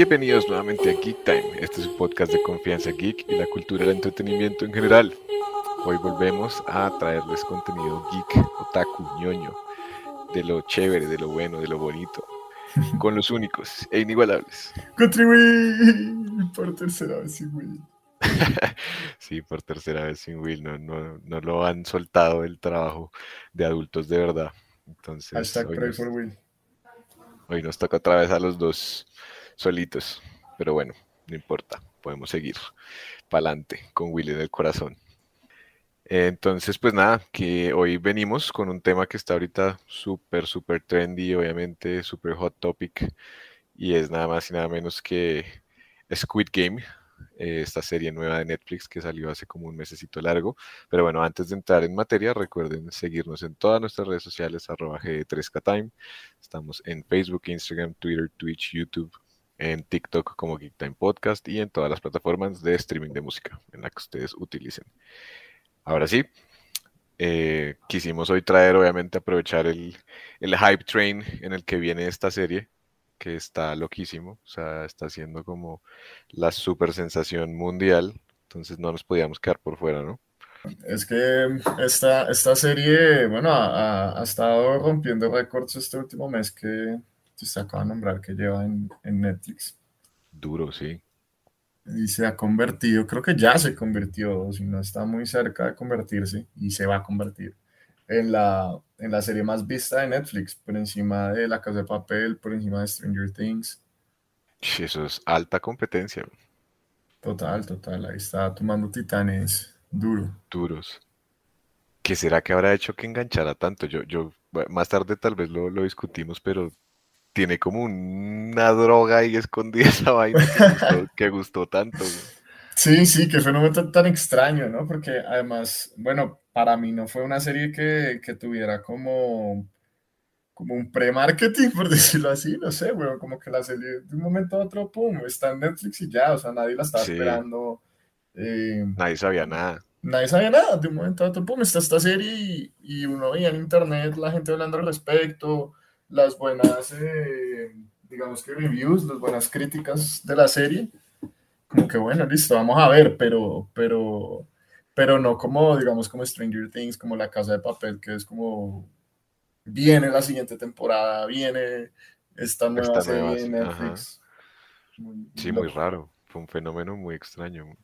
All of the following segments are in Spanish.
Bienvenidos nuevamente a Geek Time. Este es un podcast de confianza geek y la cultura del entretenimiento en general. Hoy volvemos a traerles contenido geek, otaku, ñoño, de lo chévere, de lo bueno, de lo bonito, con los únicos e inigualables. Contribuí por tercera vez Will. sí, por tercera vez sin Will. No, no, no lo han soltado el trabajo de adultos de verdad. Entonces, Hashtag hoy pray nos, for Will. hoy nos toca otra vez a los dos solitos. Pero bueno, no importa. Podemos seguir para adelante con Will en el corazón. Entonces, pues nada, que hoy venimos con un tema que está ahorita súper, súper trendy, obviamente, súper hot topic, y es nada más y nada menos que Squid Game, eh, esta serie nueva de Netflix que salió hace como un mesecito largo. Pero bueno, antes de entrar en materia, recuerden seguirnos en todas nuestras redes sociales, arroba G3KTime. Estamos en Facebook, Instagram, Twitter, Twitch, YouTube, en TikTok como Geek Time Podcast y en todas las plataformas de streaming de música en las que ustedes utilicen. Ahora sí, eh, quisimos hoy traer, obviamente, aprovechar el, el hype train en el que viene esta serie, que está loquísimo, o sea, está siendo como la super sensación mundial, entonces no nos podíamos quedar por fuera, ¿no? Es que esta, esta serie, bueno, ha, ha- ha estado rompiendo récords este último mes que se acaba de nombrar que lleva en, en Netflix. Duro, sí. Y se ha convertido, creo que ya se convirtió, si no está muy cerca de convertirse, y se va a convertir en la, en la serie más vista de Netflix, por encima de La Casa de Papel, por encima de Stranger Things. Eso es alta competencia, Total, total, ahí está tomando titanes duro. duros. ¿Qué será que habrá hecho que enganchara tanto? Yo, yo, más tarde tal vez lo, lo discutimos, pero tiene como una droga ahí escondida esa vaina que gustó, que gustó tanto. güey. Sí, sí, qué fenómeno tan, tan extraño, ¿no? Porque además, bueno, para mí no fue una serie que, que tuviera como, como un pre-marketing, por decirlo así, no sé, weón, como que la serie de un momento a otro, pum, está en Netflix y ya, o sea, nadie la estaba Sí. esperando, eh, Nadie sabía nada. nadie sabía nada, de un momento a otro, pum, está esta serie y, y uno veía en internet la gente hablando al respecto, las buenas, eh, digamos que reviews, las buenas críticas de la serie, como que bueno, listo, vamos a ver, pero, pero, pero no como, digamos, como Stranger Things, como La Casa de Papel, que es como, viene la siguiente temporada, viene esta nueva Esta serie nueva, de Netflix. Muy Sí, muy raro. Fue un fenómeno muy extraño.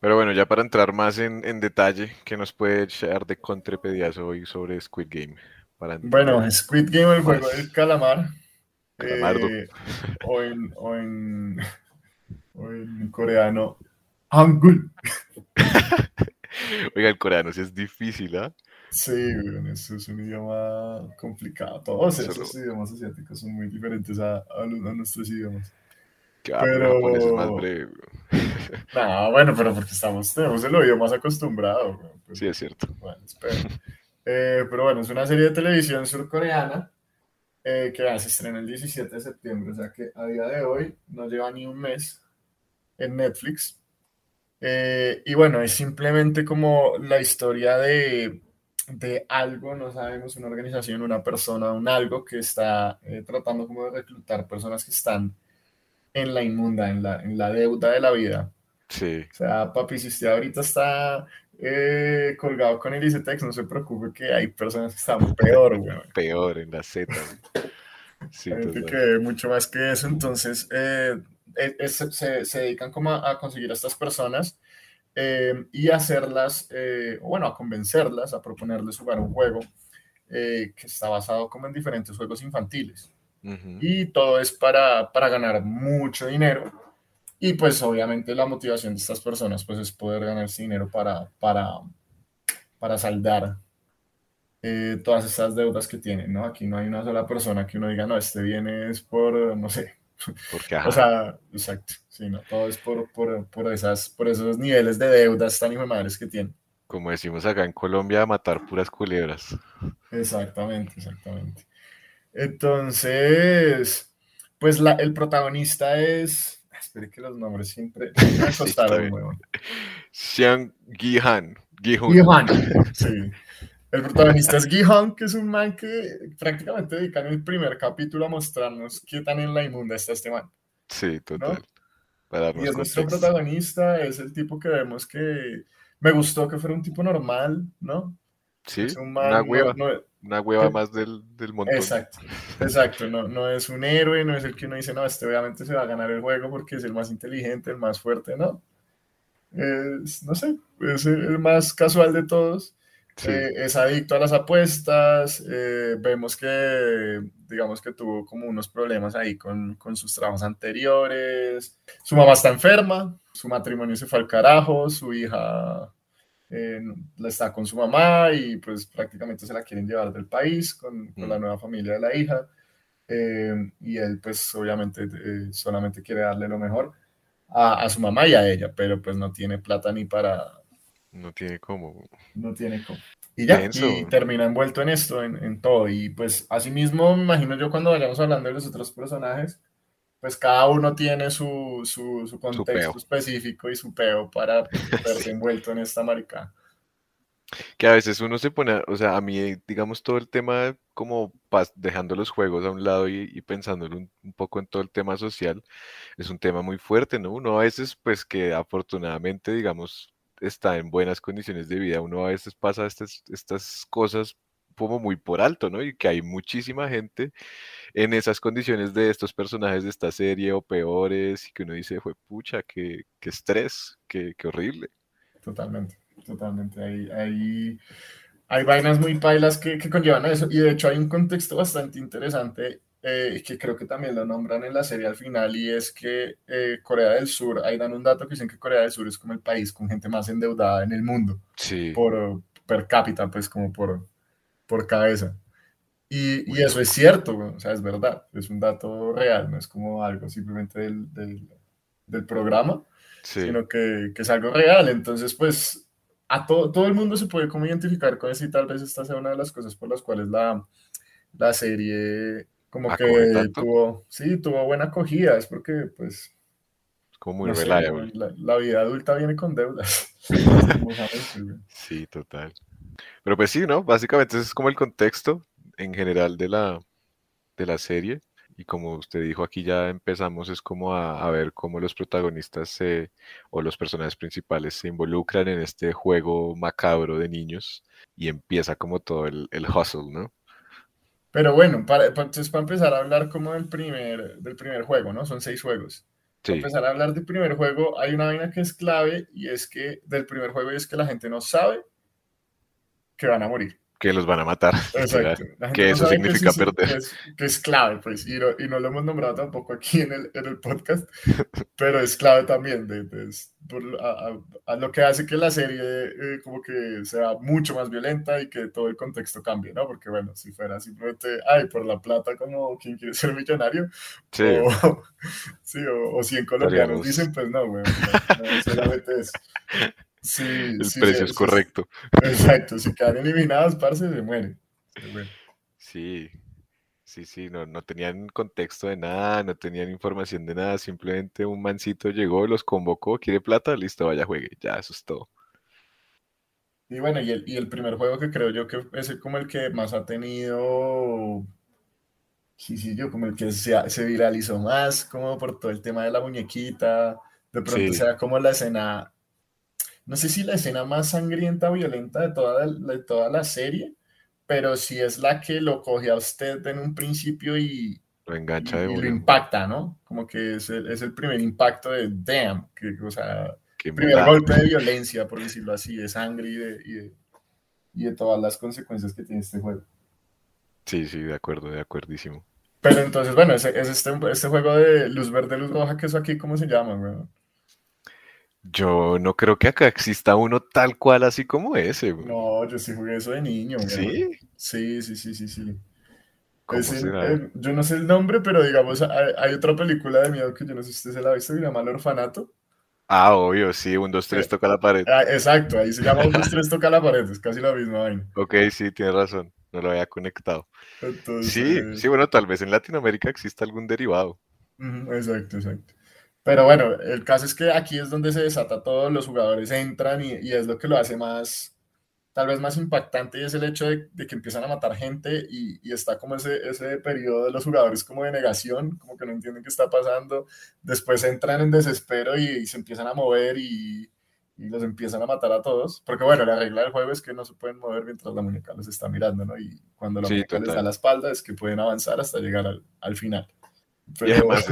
Pero bueno, ya para entrar más en, en detalle, ¿qué nos puede echar de contrapediazo hoy sobre Squid Game? Para Bueno, Squid Game, el juego del calamar. Calamardo. eh, o, en, o, en, o en coreano, Hangul. Oiga, el coreano sí es difícil, ¿ah? Sí, weón, eso es un idioma complicado. Todos Solo- esos idiomas asiáticos son muy diferentes a, a los- a nuestros idiomas. Que va, pero es más breve. No, bueno, pero porque estamos, tenemos el oído más acostumbrado. pero- Sí, es cierto. Bueno. Eh, pero bueno, es una serie de televisión surcoreana eh, que ah, se estrena el 17 de septiembre, o sea que a día de hoy no lleva ni un mes en Netflix. Eh, y bueno, es simplemente como la historia de, de algo, no sabemos, una organización, una persona, un algo que está eh, tratando como de reclutar personas que están en la inmunda, en la, en la deuda de la vida Sí. O sea, papi, si usted ahorita está eh, colgado con el ICETEX, no se preocupe que hay personas que están peor, güey. Peor en la Z. Sí, que mucho más que eso, entonces eh, se, se, dedican como a, conseguir a estas personas eh, y hacerlas, eh, bueno, a convencerlas, a proponerles jugar un juego que está basado como en diferentes juegos infantiles. Y todo es para, para ganar mucho dinero. Y pues obviamente la motivación de estas personas pues es poder ganar dinero para, para, para saldar eh, todas estas deudas que tienen, ¿no? Aquí no hay una sola persona que uno diga, no, este viene es por, no sé. Porque, o sea, exacto, sí, no, todo es por, por, por, esas, por esos niveles de deudas tan madres que tienen. Como decimos acá en Colombia, matar puras culebras. Exactamente, exactamente. Entonces, pues la, el protagonista es, espere que los nombres siempre me costaron, Xiang Gihan. Gihan, sí. El protagonista es Gihon, que es un man que prácticamente dedica en el primer capítulo a mostrarnos qué tan en la inmunda está este man. Sí, total. y es nuestro protagonista, es el tipo que vemos que me gustó que fuera un tipo normal, ¿no? Sí, una hueva, una hueva más del, del, montón. Exacto, exacto, no, no es un héroe, no es el que uno dice, no, este obviamente se va a ganar el juego porque es el más inteligente, el más fuerte, ¿no? Es, no sé, es el más casual de todos eh, es adicto a las apuestas, eh, vemos que, digamos que tuvo como unos problemas ahí con, con, sus trabajos anteriores, su mamá está enferma, su matrimonio se fue al carajo, su hija eh, está con su mamá y pues prácticamente se la quieren llevar del país con, con la mm. nueva familia de la hija y él pues obviamente solamente quiere darle lo mejor a, a su mamá y a ella, pero pues no tiene plata ni para no tiene cómo. No tiene cómo. Y ya, y termina envuelto en esto, en, en, todo. Y pues asimismo, me imagino yo cuando vayamos hablando de los otros personajes, pues cada uno tiene su, su, su contexto específico y su peo para verse envuelto en esta maricada. Que a veces uno se pone, o sea, a mí, digamos, todo el tema, como dejando los juegos a un lado y, y pensándolo un, un, poco en todo el tema social, es un tema muy fuerte, ¿no? Uno a veces, pues que afortunadamente, digamos, está en buenas condiciones de vida. Uno a veces pasa estas, estas cosas como muy por alto, ¿no? Y que hay muchísima gente en esas condiciones de estos personajes de esta serie o peores y que uno dice, fue pucha, qué, qué estrés, qué, qué, horrible. Totalmente, totalmente. Hay, hay, hay vainas muy pailas que, que, conllevan a eso y de hecho hay un contexto bastante interesante eh, que creo que también lo nombran en la serie al final, y es que eh, Corea del Sur, ahí dan un dato que dicen que Corea del Sur es como el país con gente más endeudada en el mundo, sí. por per cápita, pues como por, por cabeza. Y, y, eso es cierto, o sea, es verdad, es un dato real, no es como algo simplemente del, del, del programa, sí. sino que, que, es algo real. Entonces, pues, a to, todo el mundo se puede como identificar con eso y tal vez esta sea una de las cosas por las cuales la, la serie como ah, que tuvo, sí, tuvo buena acogida, es porque, pues... Como muy no la, vida adulta viene con deudas. sí, total. Pero pues sí, ¿no? Básicamente ese es como el contexto en general de la, de la serie. Y como usted dijo, aquí ya empezamos es como a, a ver cómo los protagonistas se, o los personajes principales se involucran en este juego macabro de niños y empieza como todo el, el hustle, ¿no? Pero bueno, para, entonces para empezar a hablar como del primer, del primer juego, ¿no? Son seis juegos. Para empezar a hablar del primer juego, hay una vaina que es clave y es que del primer juego es que la gente no sabe que van a morir que los van a matar. Exacto. Que eso significa perder. Que es, clave, pues, y no, y no, lo hemos nombrado tampoco aquí en el, en el podcast, pero es clave también de, de a, a, lo que hace que la serie eh, como que sea mucho más violenta y que todo el contexto cambie, ¿no? Porque bueno, si fuera simplemente, ay, por la plata como quien quiere ser millonario, sí. o, sí, o, o 100 colombianos dicen, pues no, güey, no, solamente eso. Sí, el precio es correcto. Exacto, si quedan eliminados, parce, se mueren. Sí, sí, sí, no, no tenían contexto de nada, no tenían información de nada, simplemente un mancito llegó, los convocó, quiere plata, listo, vaya, juegue, ya, eso es todo. Y bueno, y el, y el primer juego que creo yo que es como el que más ha tenido, sí, sí, yo como el que se, se viralizó más, como por todo el tema de la muñequita, de pronto sea como la escena, no sé si la escena más sangrienta, violenta de toda, de toda la serie, pero sí es la que lo coge a usted en un principio y, lo engancha y, lo impacta, ¿no? Como que es el, es el primer impacto de damn, que, o sea, el primer golpe de violencia, por decirlo así, de sangre y de, y de, y de todas las consecuencias que tiene este juego. Sí, sí, de acuerdo, de acuerdísimo. Pero entonces, bueno, es, es este, este, juego de luz verde, luz roja, que eso aquí, ¿cómo se llama, güey? Yo no creo que acá exista uno tal cual así como ese, güey. No, yo sí jugué eso de niño, güey. ¿Sí? Sí, sí, sí, sí, sí. yo no sé el nombre, pero digamos, hay, otra película de miedo que yo no sé si usted se la ha visto, que se llama El Orfanato. Ah, obvio, sí, un, dos, tres, toca la pared. Ah, exacto, ahí se llama un, dos, tres, toca la pared, es casi la misma vaina. Ok, sí, tienes razón no lo había conectado. Sí, sí, bueno, tal vez en Latinoamérica exista algún derivado. exacto, exacto. Pero bueno, el caso es que aquí es donde se desata todo, los jugadores entran y, y es lo que lo hace más, tal vez más impactante y es el hecho de, que empiezan a matar gente y, y, está como ese, ese periodo de los jugadores como de negación, como que no entienden qué está pasando, después entran en desespero y, y se empiezan a mover y, y los empiezan a matar a todos, porque bueno, la regla del juego es que no se pueden mover mientras la muñeca los está mirando, ¿no? Y cuando la muñeca les da la espalda es que pueden avanzar hasta llegar al, al final. Y además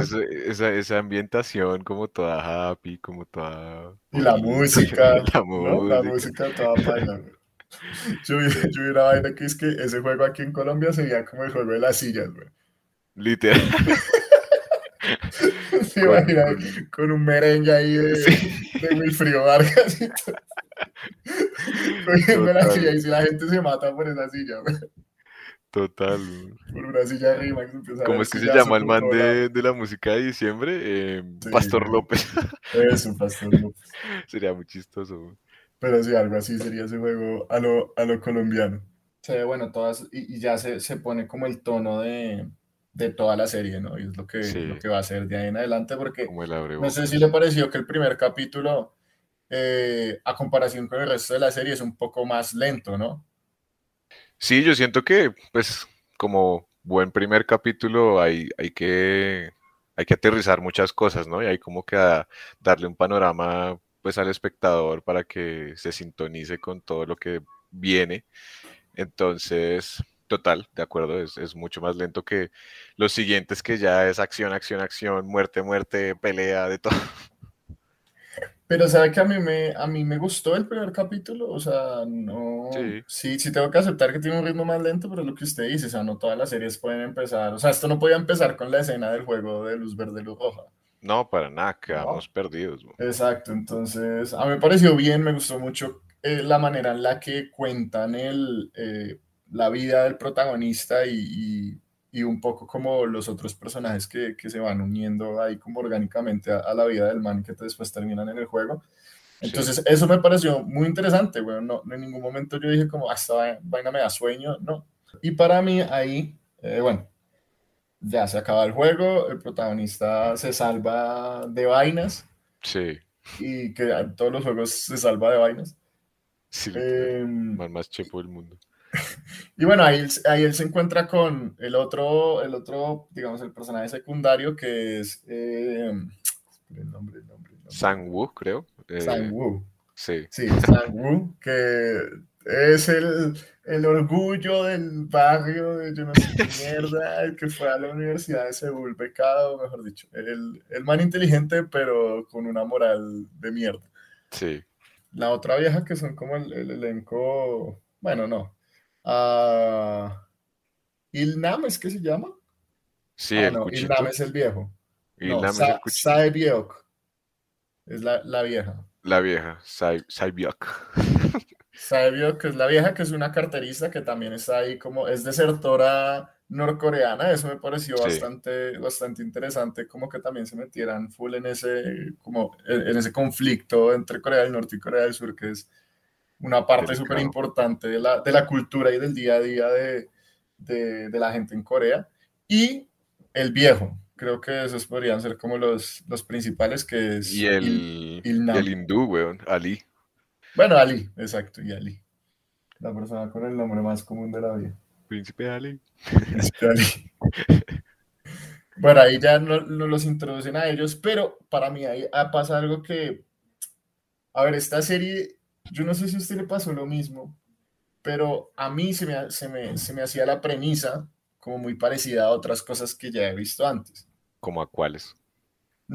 esa, esa, ambientación como toda happy, como toda... Y la música, la, música. la música toda baila. Yo, yo vi una vaina que es que ese juego aquí en Colombia sería como el juego de las sillas, güey. Literal. Se imagina con un merengue ahí de, sí. de Wilfrido Vargas y todo. Cogiendo la silla y si la gente se mata por esa silla, Total. Por una silla arriba ¿Cómo es que se llama el man de, de, la música de diciembre? Eh, sí, Pastor López. Eso, Pastor López. Sería muy chistoso. Pero sí, algo así sería ese juego a lo, a lo colombiano. Se ve, bueno, todas, y, y ya se, se pone como el tono de, de toda la serie, ¿no? Y es lo que, lo que va a ser de ahí en adelante, porque no sé si le pareció que el primer capítulo, eh, a comparación con el resto de la serie, es un poco más lento, ¿no? Sí, yo siento que, pues, como buen primer capítulo, hay, hay, que, hay que aterrizar muchas cosas, ¿no? Y hay como que darle un panorama, pues, al espectador para que se sintonice con todo lo que viene. Entonces, Total, de acuerdo, es, mucho más lento que los siguientes que ya es acción, acción, acción, muerte, muerte, pelea, de todo. Pero sabe que a mí me, a mí me gustó el primer capítulo, o sea, no... Sí. sí, tengo que aceptar que tiene un ritmo más lento, pero es lo que usted dice, o sea, no todas las series pueden empezar, o sea, esto no podía empezar con la escena del juego de luz verde, luz roja. No, para nada, quedamos perdidos. Exacto, entonces, a mí me pareció bien, me gustó mucho eh, la manera en la que cuentan el... Eh, la vida del protagonista y, y, un poco como los otros personajes que, que, se van uniendo ahí como orgánicamente a, la vida del man que después terminan en el juego. Entonces, eso me pareció muy interesante, bueno, no, en ningún momento yo dije como, hasta ah, vaina me da sueño, no. Y para mí ahí, eh, bueno, ya se acaba el juego, el protagonista se salva de vainas. Sí. Y que en todos los juegos se salva de vainas. Sí, eh, más chepo del mundo. y bueno, ahí, ahí él se encuentra con el otro, el otro, digamos, el personaje secundario que es... Eh, el nombre, el nombre, Sang-woo, creo. Eh, Sang-woo. Sí. Sí, Sang-woo, que es el, el, orgullo del barrio de yo no sé qué mierda, el que fue a la Universidad de Seúl, becado, mejor dicho. El, el man inteligente, pero con una moral de mierda. Sí. La otra vieja que son como el, el elenco, bueno, no, Uh, Ilnam es que se llama. Sí, ah, no, Ilnam es el viejo. Ilnam no, es el la, la, vieja. La vieja, Saibiok. Saibiok es la vieja, que es una carterista que también está ahí como, es desertora norcoreana, eso me pareció sí. bastante, bastante interesante, como que también se metieran full en ese, como, en ese conflicto entre Corea del Norte y Corea del Sur, que es una parte súper importante de la, de la, cultura y del día a día de, de, de, la gente en Corea. Y el viejo, creo que esos podrían ser como los, los principales, que es... Y el, el hindú, weón, Ali. Bueno, Ali, exacto, y Ali. La persona con el nombre más común de la vida. Príncipe Ali. Príncipe Ali. Bueno, ahí ya no, no, los introducen a ellos, pero para mí ahí pasa algo que, a ver, esta serie, yo no sé si a usted le pasó lo mismo, pero a mí se me, se me, se me hacía la premisa como muy parecida a otras cosas que ya he visto antes. ¿Como a cuáles?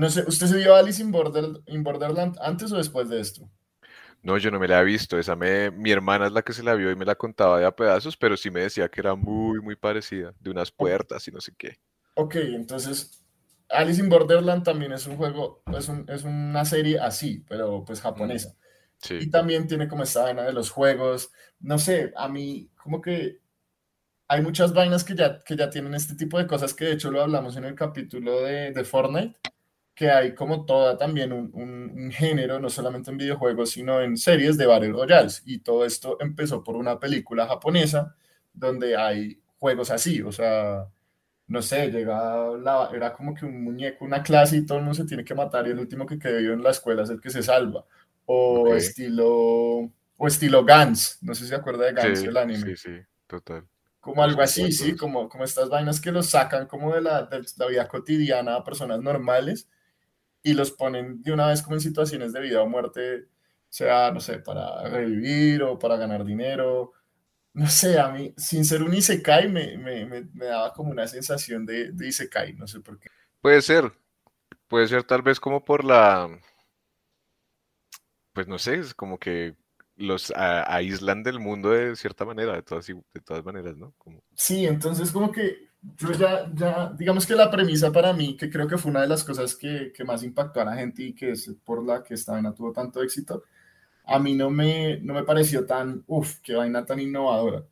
No sé, ¿usted se vio Alice in, in Borderland antes o después de esto? No, yo no me la he visto. Esa me, mi hermana es la que se la vio y me la contaba de a pedazos, pero sí me decía que era muy, muy parecida, de unas puertas y no sé qué. Ok, entonces Alice in Borderland también es un juego, es, es una serie así, pero pues japonesa. Y también tiene como esta vaina de los juegos. No sé, a mí como que hay muchas vainas que ya, que ya tienen este tipo de cosas que de hecho lo hablamos en el capítulo de, de Fortnite, que hay como toda también un, un, género, no solamente en videojuegos, sino en series de Battle Royales. Y todo esto empezó por una película japonesa donde hay juegos así, o sea, no sé, llega la, era como que un muñeco, una clase y todo el mundo se tiene que matar y el último que quedó en la escuela es el que se salva. O estilo, o estilo Gans, no sé si se acuerda de Gans, el anime. Sí, sí, total. Como algo así, sí, como, como estas vainas que los sacan como de la, de la vida cotidiana a personas normales y los ponen de una vez como en situaciones de vida o muerte, sea, no sé, para revivir o para ganar dinero. No sé, a mí, sin ser un Isekai, me, me, me, me daba como una sensación de, de Isekai, no sé por qué. Puede ser, puede ser tal vez como por la, pues no sé, es como que los aíslan del mundo de cierta manera, de todas, de todas maneras, ¿no? Como... Sí, entonces como que yo ya, ya, digamos que la premisa para mí, que creo que fue una de las cosas que, que más impactó a la gente y que es por la que esta vaina tuvo tanto éxito, a mí no me, no me pareció tan, uff, qué vaina tan innovadora,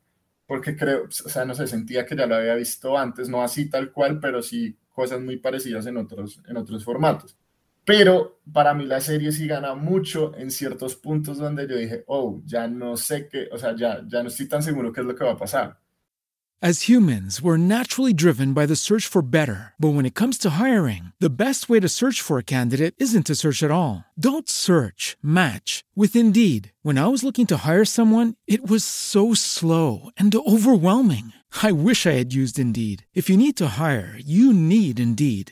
porque creo, o sea, no sé, sentía que ya lo había visto antes, no así tal cual, pero sí cosas muy parecidas en otros, en otros formatos. Pero para mí la serie sí gana mucho en ciertos puntos donde yo dije, oh, ya no sé qué, o sea, ya, ya no estoy tan seguro qué es lo que va a pasar. As humans, we're naturally driven by the search for better. But when it comes to hiring, the best way to search for a candidate isn't to search at all. Don't search, match with Indeed. When I was looking to hire someone, it was so slow and overwhelming. I wish I had used Indeed. If you need to hire, you need Indeed.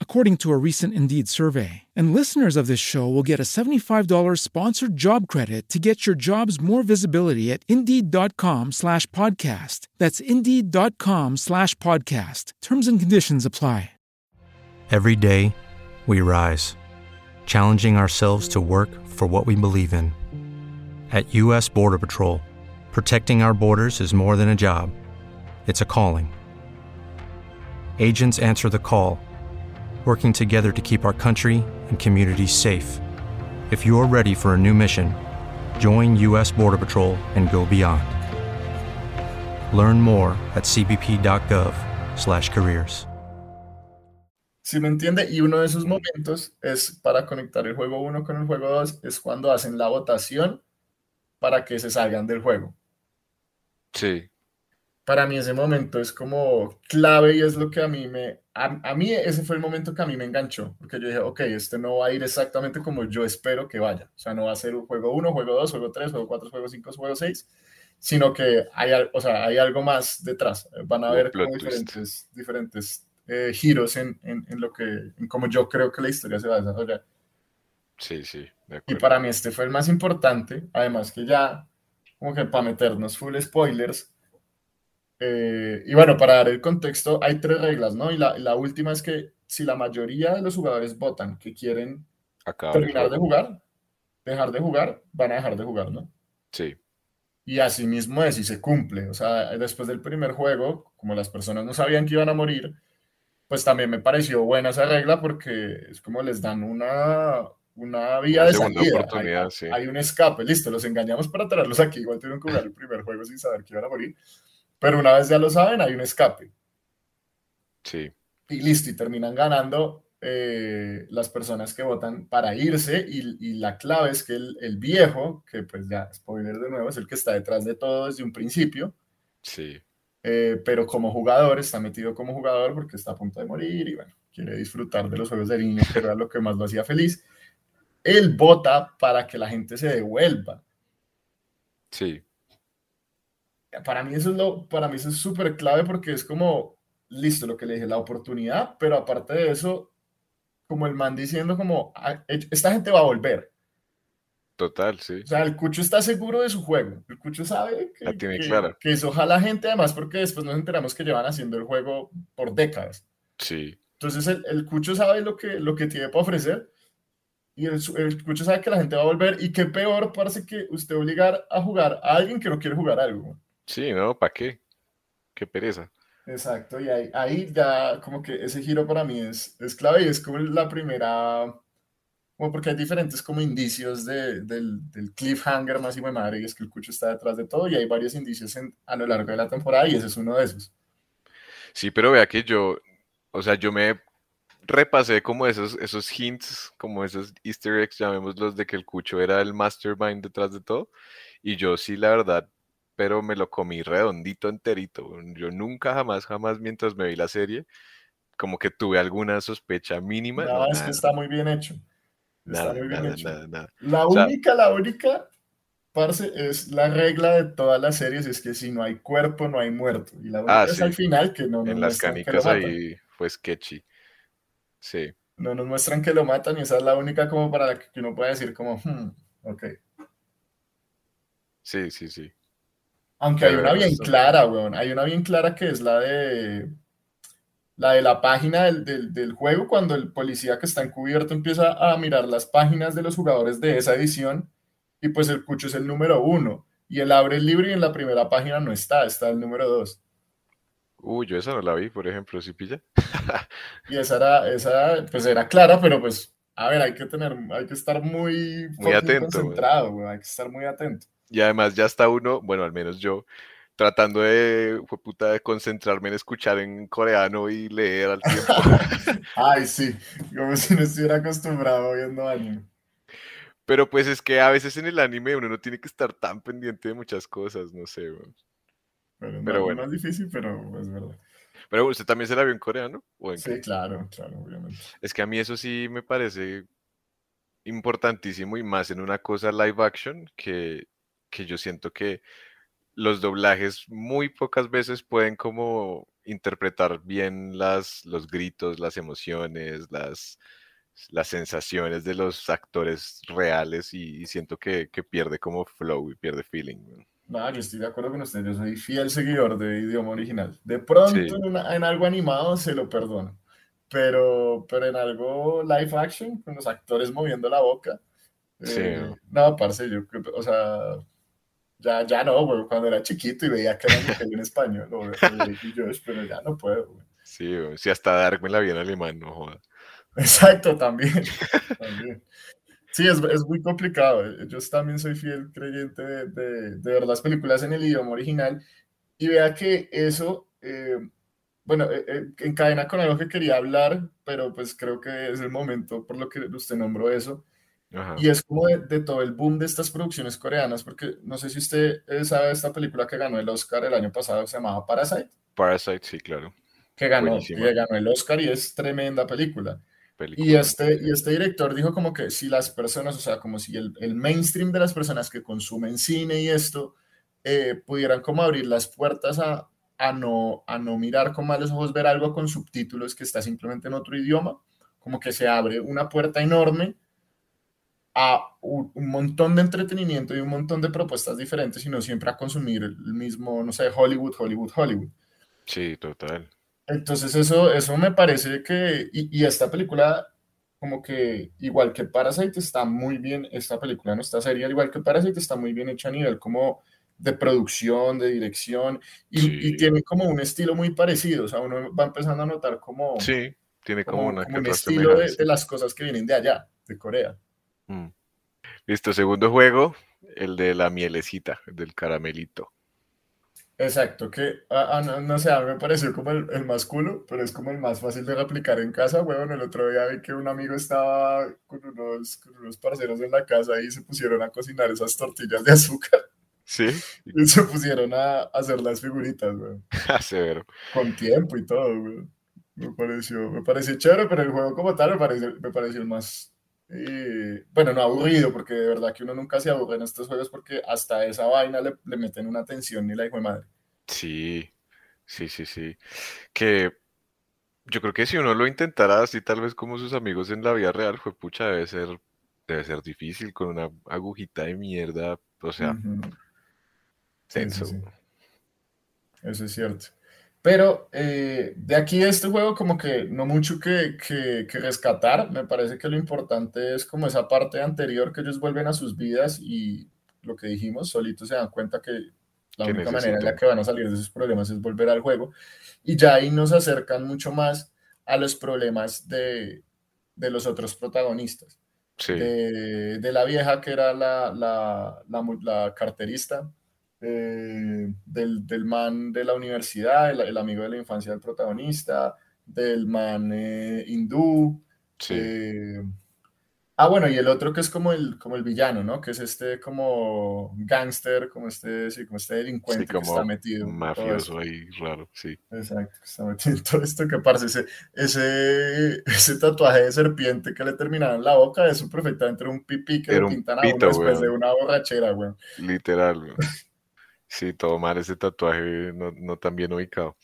according to a recent Indeed survey. And listeners of this show will get a $75 sponsored job credit to get your jobs more visibility at Indeed.com slash podcast. That's Indeed.com slash podcast. Terms and conditions apply. Every day, we rise, challenging ourselves to work for what we believe in. At U.S. Border Patrol, protecting our borders is more than a job. It's a calling. Agents answer the call working together to keep our country and communities safe. If you're ready for a new mission, join U.S. Border Patrol and go beyond. Learn more at cbp.gov/careers. Si me entiende, y uno de esos momentos es para conectar el juego 1 con el juego 2, es cuando hacen la votación para que se salgan del juego. Sí. Para mí ese momento es como clave y es lo que a mí me a, mí ese fue el momento que a mí me enganchó, porque yo dije, ok, este no va a ir exactamente como yo espero que vaya. O sea, no va a ser un juego 1, juego 2, juego 3, juego 4, juego 5, juego 6, sino que hay, o sea, hay algo más detrás. Van a haber diferentes, diferentes eh, giros en, en, en, lo que, en como yo creo que la historia se va a desarrollar. Sí, sí. y para mí este fue el más importante, además que ya, como que para meternos full spoilers, eh, y bueno, para dar el contexto, hay tres reglas, ¿no? Y la, la, última es que si la mayoría de los jugadores votan que quieren terminar de jugar, dejar de jugar, van a dejar de jugar, ¿no? Sí. Y así mismo es, y se cumple. O sea, después del primer juego, como las personas no sabían que iban a morir, pues también me pareció buena esa regla porque es como les dan una, una vía de salida. Hay, sí. hay, un escape, listo, los engañamos para traerlos aquí. Igual tuvieron que jugar el primer juego sin saber que iban a morir. Pero una vez ya lo saben, hay un escape. Sí. Y listo, y terminan ganando. eh, las personas que votan para irse y, la clave es que el, viejo, que pues ya, spoiler de nuevo, es el que está detrás de todo desde un principio. Sí. Eh, pero como jugador, está metido como jugador porque está a punto de morir y bueno, quiere disfrutar de los juegos de niño, que era lo que más lo hacía feliz. Él vota para que la gente se devuelva. Sí. Para mí eso es lo, para mí eso es súper clave porque es como, listo, lo que le dije, la oportunidad, pero aparte de eso, como el man diciendo como, ah, esta gente va a volver. Total, sí. O sea, el Cucho está seguro de su juego. El Cucho sabe que, tiene que, que eso ojalá gente, además, porque después nos enteramos que llevan haciendo el juego por décadas. Sí. Entonces el, el Cucho sabe lo que, lo que tiene para ofrecer y el, el, Cucho sabe que la gente va a volver y qué peor parece que usted obligar a jugar a alguien que no quiere jugar algo. Sí, no, ¿para qué? Qué pereza. Exacto, y ahí, ahí ya como que ese giro para mí es, es clave y es como la primera, como porque hay diferentes como indicios de, del, del, cliffhanger más y de madre, y es que el cucho está detrás de todo y hay varios indicios en, a lo largo de la temporada y ese es uno de esos. Sí, pero vea que yo, o sea, yo me repasé como esos, esos hints, como esos easter eggs, llamémoslos, de que el cucho era el mastermind detrás de todo, y yo sí, la verdad, pero me lo comí redondito enterito. Yo nunca, jamás, jamás mientras me vi la serie, como que tuve alguna sospecha mínima. No, es que está muy bien hecho. Está muy bien hecho. La única, la única, parce, es la regla de todas las series, es que si no hay cuerpo, no hay muerto. Y la única ah, es al final que no En las canicas ahí fue sketchy. Sí. No nos muestran que lo matan y esa es la única como para que uno pueda decir como, hmm, ok. Sí, sí, sí. Aunque hay una bien clara, weón. Hay una bien clara que es la de la de la página del, del, juego, cuando el policía que está encubierto empieza a mirar las páginas de los jugadores de esa edición, y pues el cucho es el número uno. Y él abre el libro y en la primera página no está, está el número dos. Uy, yo esa no la vi, por ejemplo, si pilla. y esa era, esa, pues era clara, pero pues, a ver, hay que tener, hay que estar muy, muy atento, concentrado, weón. hay que estar muy atento. Y además ya está uno, bueno, al menos yo, tratando de, puta, de concentrarme en escuchar en coreano y leer al tiempo. Ay, sí, como si no estuviera acostumbrado viendo anime. Pero pues es que a veces en el anime uno no tiene que estar tan pendiente de muchas cosas, no sé. Pero, pero bueno. es difícil, pero es verdad. Pero usted también se la vio en coreano. sí, claro, claro, obviamente. Es que a mí eso sí me parece importantísimo y más en una cosa live action que que yo siento que los doblajes muy pocas veces pueden como interpretar bien las, los gritos, las emociones, las, las sensaciones de los actores reales y, siento que, pierde como flow y pierde feeling. No, yo estoy de acuerdo con usted, yo soy fiel seguidor de idioma original. De pronto en, algo animado se lo perdono, pero, pero en algo live action, con los actores moviendo la boca, eh, no, parce, yo, o sea, ya, ya no, güey, cuando era chiquito y veía que era en español, o, pero ya no puedo, güey. Sí, si hasta darme la bien alemán, no joda. Exacto, también. también. Sí, es, es, muy complicado. Yo también soy fiel creyente de, de, ver las películas en el idioma original y vea que eso, eh, bueno, eh, eh, encadena con algo que quería hablar, pero pues creo que es el momento por lo que usted nombró eso y es como de, todo el boom de estas producciones coreanas, porque no sé si usted eh, sabe esta película que ganó el Oscar el año pasado, se llamaba Parasite. Parasite, sí, claro. Que ganó, que ganó el Oscar y es tremenda película. Y, este, y este director dijo como que si las personas, o sea, como si el, el mainstream de las personas que consumen cine y esto, eh, pudieran como abrir las puertas a, a, no, a no mirar con malos ojos, ver algo con subtítulos que está simplemente en otro idioma, como que se abre una puerta enorme a un, montón de entretenimiento y un montón de propuestas diferentes y no siempre a consumir el mismo, no sé, Hollywood, Hollywood, Hollywood. Sí, total. Entonces eso, eso me parece que, y, esta película, como que igual que Parasite está muy bien, esta película, no esta serie, igual que Parasite está muy bien hecha a nivel como de producción, de dirección, y, tiene como un estilo muy parecido, o sea, uno va empezando a notar como... Sí, tiene como, una un estilo de, de las cosas que vienen de allá, de Corea. Mm. Listo, segundo juego, el de la mielecita, del caramelito. Exacto, que ah, ah, no, no sé, a mí me pareció como el, el más culo, pero es como el más fácil de replicar en casa, weón. El otro día vi que un amigo estaba con unos, con unos parceros en la casa y se pusieron a cocinar esas tortillas de azúcar Sí, y se pusieron a, a hacer las figuritas, weón. Ah, severo. Con tiempo y todo, weón. Me pareció, me pareció chévere, pero el juego como tal me pareció, me pareció el más, eh, bueno, no aburrido, porque de verdad que uno nunca se aburre en estos juegos porque hasta esa vaina le, le meten una tensión ni la hijo de madre. Sí, sí, sí, sí. Que yo creo que si uno lo intentara así, tal vez como sus amigos en la vida real, fue pucha, debe ser, debe ser difícil con una agujita de mierda, o sea, Ujú. Sí, sí, tenso. sí. Eso es cierto. Pero eh, de aquí a este juego como que no mucho que, que, que rescatar. Me parece que lo importante es como esa parte anterior que ellos vuelven a sus vidas y lo que dijimos, solitos se dan cuenta que la única manera en la que van a salir de sus problemas es volver al juego. Y ya ahí nos acercan mucho más a los problemas de, de los otros protagonistas. Sí, De, de la vieja que era la, la, la la carterista, eh, del, del man de la universidad, el, el amigo de la infancia del protagonista, del man eh, hindú. sí, eh, ah, bueno, y el otro que es como el, como el villano, ¿no? Que es este como gángster, como este, sí, como este sí, delincuente que está metido mafioso ahí, raro, sí. Exacto, que está metido en todo esto que parce, ese, ese, ese tatuaje de serpiente que le terminaba en la boca, eso perfectamente era un pipí que le Era un pintan a uno pito, después de una borrachera, weón. literal, weón. Sí, todo mal ese tatuaje, no, no tan bien ubicado.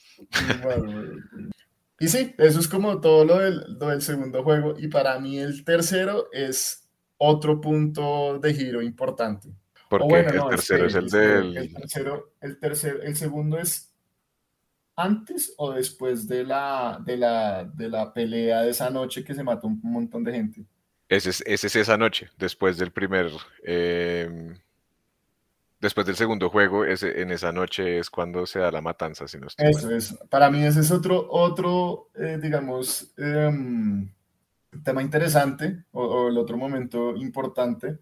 Y sí, eso es como todo lo del, lo del segundo juego. Y para mí el tercero es otro punto de giro importante. Porque bueno, el no, tercero es el del... el tercero, el tercer, el segundo es antes o después de la, de la, de la pelea de esa noche que se mató un montón de gente. Ese es, ese es esa noche, después del primer... em, después del segundo juego, ese, en esa noche es cuando se da la matanza, si no estoy mal. Eso es, para mí ese es otro, otro eh, digamos, em, tema interesante o, o el otro momento importante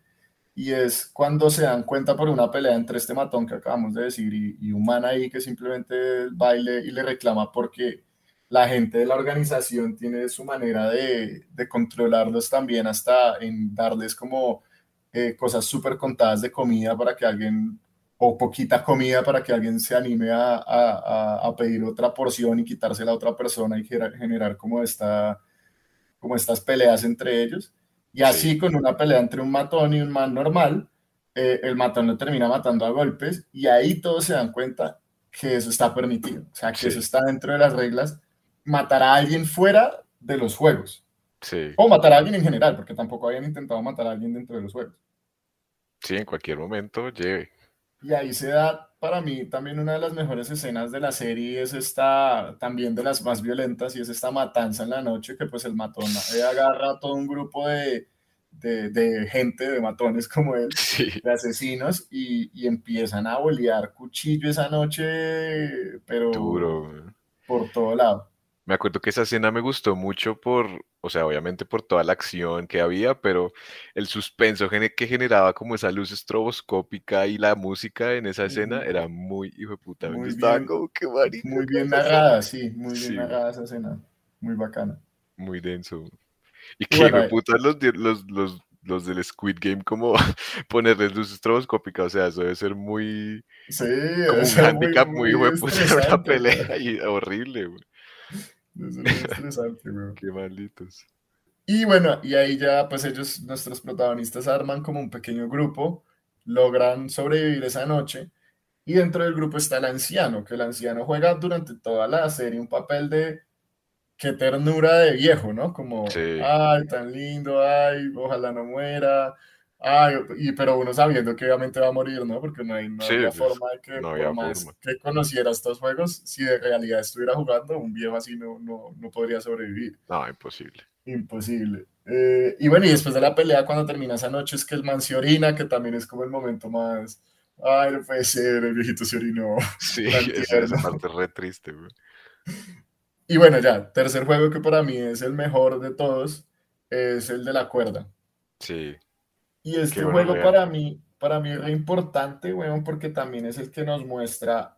y es cuando se dan cuenta por una pelea entre este matón que acabamos de decir y, y un man ahí que simplemente baile y le reclama porque la gente de la organización tiene su manera de, de controlarlos también hasta en darles como eh, cosas súper contadas de comida para que alguien, o poquita comida para que alguien se anime a, a- a- pedir otra porción y quitársela a otra persona y gera- generar como esta, como estas peleas entre ellos. Y así Sí, con una pelea entre un matón y un man normal, eh, el matón lo termina matando a golpes y ahí todos se dan cuenta que eso está permitido, o sea, que eso está dentro de las reglas. Matar a alguien fuera de los juegos, sí, o matar a alguien en general, porque tampoco habían intentado matar a alguien dentro de los juegos. sí, en cualquier momento lleve. Y ahí se da para mí también una de las mejores escenas de la serie, es esta, también de las más violentas, y es esta matanza en la noche, que pues el matón agarra a todo un grupo de, de, de gente, de matones como él, Sí, de asesinos, y, y empiezan a bolear cuchillo esa noche, pero duro. por todo lado. Me acuerdo que esa escena me gustó mucho por, o sea, obviamente por toda la acción que había, pero el suspenso que generaba como esa luz estroboscópica y la música en esa escena era muy hijo de puta. Muy bien, como que muy ¿qué bien narrada, sí, muy bien Sí, narrada esa escena, muy bacana. muy denso. Y que hijo bueno, de eh, puta los, los, los, los del Squid Game como ponerles luz estroboscópica, o sea, eso debe ser muy, sí, como un muy, handicap muy hijo muy de puta en una pelea y horrible, güey. Muy estresante. Qué malditos. Y bueno, y ahí ya pues ellos, nuestros protagonistas arman como un pequeño grupo, logran sobrevivir esa noche y dentro del grupo está el anciano, que el anciano juega durante toda la serie un papel de qué ternura de viejo, ¿no? Como, Sí, ay, tan lindo, ay, ojalá no muera, ay, y pero uno sabiendo que obviamente va a morir, ¿no? Porque no hay, no sí, había forma de que no por había más forma. que conociera estos juegos, si de realidad estuviera jugando, un viejo así no, no, no podría sobrevivir. No, imposible. Imposible. Eh, y bueno, y después de la pelea, cuando termina esa noche, es que el man se orina, que también es como el momento más. Ay, no puede ser, el viejito se orinó, Sí, esa, esa parte re triste, güey. Y bueno, ya, tercer juego que para mí es el mejor de todos, es el de la cuerda. Sí, Y este bueno, juego para mí, para mí es re importante, weón, porque también es el que nos muestra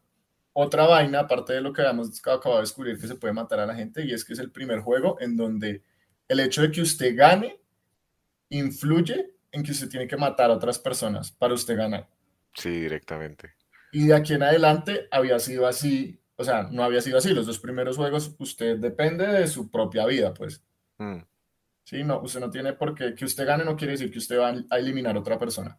otra vaina, aparte de lo que habíamos acabado de descubrir, que se puede matar a la gente, y es que es el primer juego en donde el hecho de que usted gane influye en que usted tiene que matar a otras personas para usted ganar. Sí, directamente. Y de aquí en adelante había sido así, o sea, no había sido así. Los dos primeros juegos, usted depende de su propia vida, pues. Mm, Sí, no, usted no tiene por qué, que usted gane no quiere decir que usted va a eliminar a otra persona.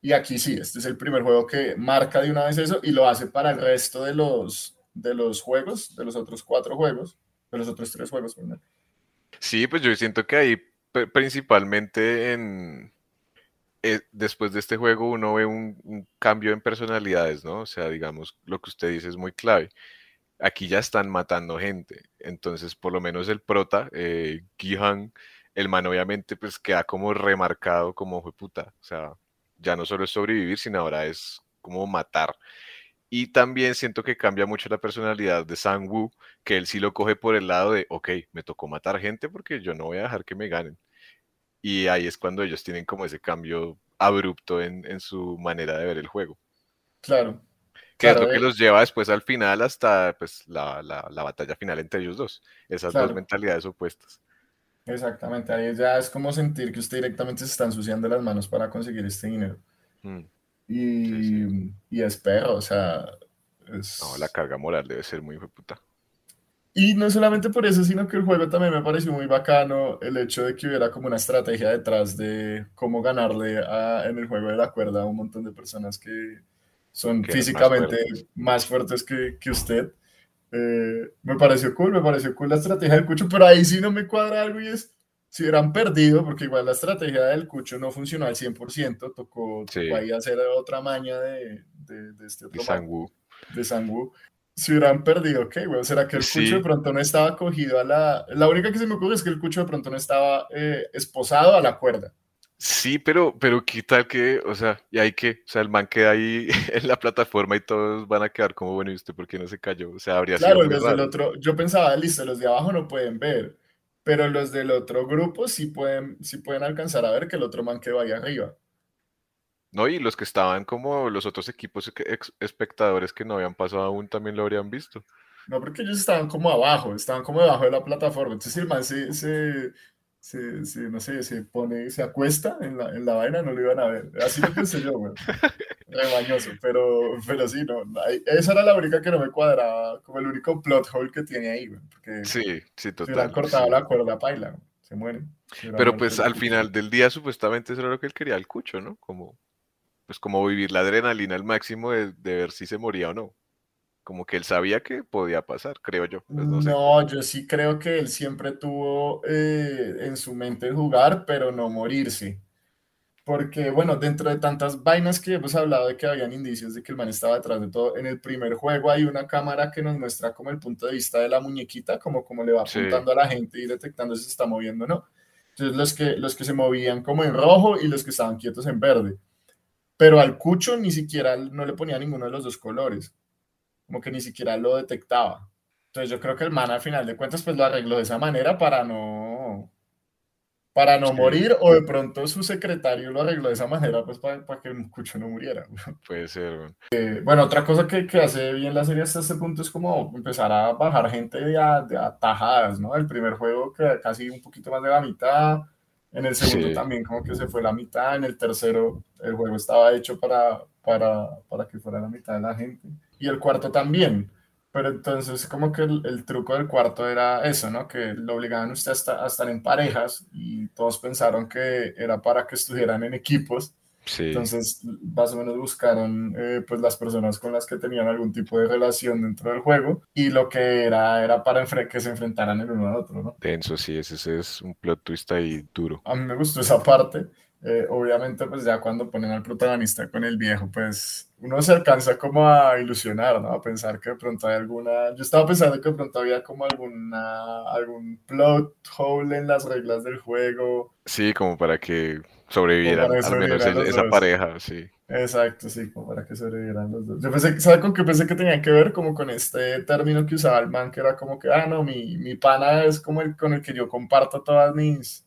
Y aquí sí, este es el primer juego que marca de una vez eso y lo hace para el resto de los, de los juegos, de los otros cuatro juegos, de los otros tres juegos. Sí, pues yo siento que ahí pr- principalmente en eh, después de este juego uno ve un, un cambio en personalidades, ¿no? O sea, digamos, lo que usted dice es muy clave. Aquí ya están matando gente, entonces por lo menos el prota, eh, Gihan, el man obviamente pues queda como remarcado como fue puta, o sea, ya no solo es sobrevivir, sino ahora es como matar. Y también siento que cambia mucho la personalidad de Sang-woo, que él sí lo coge por el lado de, ok, me tocó matar gente porque yo no voy a dejar que me ganen. Y ahí es cuando ellos tienen como ese cambio abrupto en, en su manera de ver el juego. Claro, Que es claro, lo que eh, los lleva después al final hasta pues, la, la- la batalla final entre ellos dos. Esas dos claro, mentalidades opuestas. exactamente. Ahí ya es como sentir que usted directamente se está ensuciando las manos para conseguir este dinero. Mm, sí, sí. Y, y es perro, o sea, No, la es... carga moral debe ser muy puta. Y no solamente por eso, sino que el juego también me pareció muy bacano el hecho de que hubiera como una estrategia detrás de cómo ganarle a- en el juego de la cuerda a un montón de personas que son eran más físicamente fuertes. más fuertes que, que usted. Eh, me pareció cool, me pareció cool la estrategia del Cucho, pero ahí sí no me cuadra algo y es, si hubieran perdido, porque igual la estrategia del Cucho no funcionó al 100%, tocó, Sí, tocó ahí hacer otra maña de, de, de este otro man Sang-woo. de Sangu, si hubieran perdido, ¿qué, güey? ¿Será que el Cucho de Sí, pronto no estaba cogido a la... La única que se me ocurre es que el Cucho de pronto no estaba eh, esposado a la cuerda. Sí, pero, pero qué tal que, o sea, y hay que, o sea, el man queda ahí en la plataforma y todos van a quedar como, bueno, ¿y usted por qué no se cayó? O sea, habría sido Claro, los del otro, yo pensaba, listo, los de abajo no pueden ver, pero los del otro grupo sí pueden, sí pueden alcanzar a ver que el otro man quedó ahí arriba. ¿No? Y los que estaban como los otros equipos espectadores que no habían pasado aún también lo habrían visto. No, porque ellos estaban como abajo, estaban como debajo de la plataforma. Entonces, el man se, se, se, se, no sé, se pone, se acuesta en la, en la vaina, no lo iban a ver. Así lo pensé yo, güey. Rebañoso, pero, pero sí, no. Esa era la única que no me cuadraba, como el único plot hole que tiene ahí, güey. Porque Sí, sí, si hubieran total, cortado sí. la cuerda, paila, güey, se mueren. Hubiera Pero pues al final del día supuestamente eso era lo que él quería el cucho, ¿no? Como, pues como vivir la adrenalina al máximo de, de ver si se moría o no. Como que él sabía que podía pasar, creo yo. Pues no sé. No, yo sí creo que él siempre tuvo eh, en su mente jugar, pero no morirse. Porque, bueno, dentro de tantas vainas que hemos hablado de que habían indicios de que el man estaba detrás de todo, en el primer juego hay una cámara que nos muestra como el punto de vista de la muñequita, como, como le va Sí, apuntando a la gente y detectando si se está moviendo o no. Entonces, los que, los que se movían como en rojo y los que estaban quietos en verde. Pero al cucho ni siquiera no le ponía ninguno de los dos colores, como que ni siquiera lo detectaba. Entonces, yo creo que el man al final de cuentas, pues lo arregló de esa manera para no, para no sí, morir, o de pronto su secretario lo arregló de esa manera, pues para, para que el cucho no muriera. puede ser. Eh, bueno, otra cosa que, que hace bien la serie hasta este punto es como empezar a bajar gente de a, de a tajadas, ¿no? El primer juego que casi un poquito más de la mitad, en el segundo Sí, también como que se fue la mitad, en el tercero el juego estaba hecho para, para, para que fuera la mitad de la gente, y el cuarto también. Pero entonces como que el, el truco del cuarto era eso, ¿no? Que lo obligaban a usted a, a estar en parejas y todos pensaron que era para que estuvieran en equipos. sí, Entonces, más o menos buscaron eh, pues las personas con las que tenían algún tipo de relación dentro del juego y lo que era era para que se enfrentaran el uno al otro, ¿no? denso, sí, ese, ese es un plot twist ahí duro. A mí me gustó esa parte. Eh, obviamente, pues ya cuando ponen al protagonista con el viejo, pues uno se alcanza como a ilusionar, ¿no? A pensar que de pronto hay alguna... Yo estaba pensando que de pronto había como alguna, algún plot hole en las reglas del juego, Sí, como para que sobrevivieran, para que al menos esa dos. pareja, sí. Exacto, sí, como para que sobrevivieran los dos. Yo pensé, ¿sabe con qué pensé que tenían que ver? Como con este término que usaba el man, que era como que, ah, no, mi, mi pana es como el con el que yo comparto todas mis...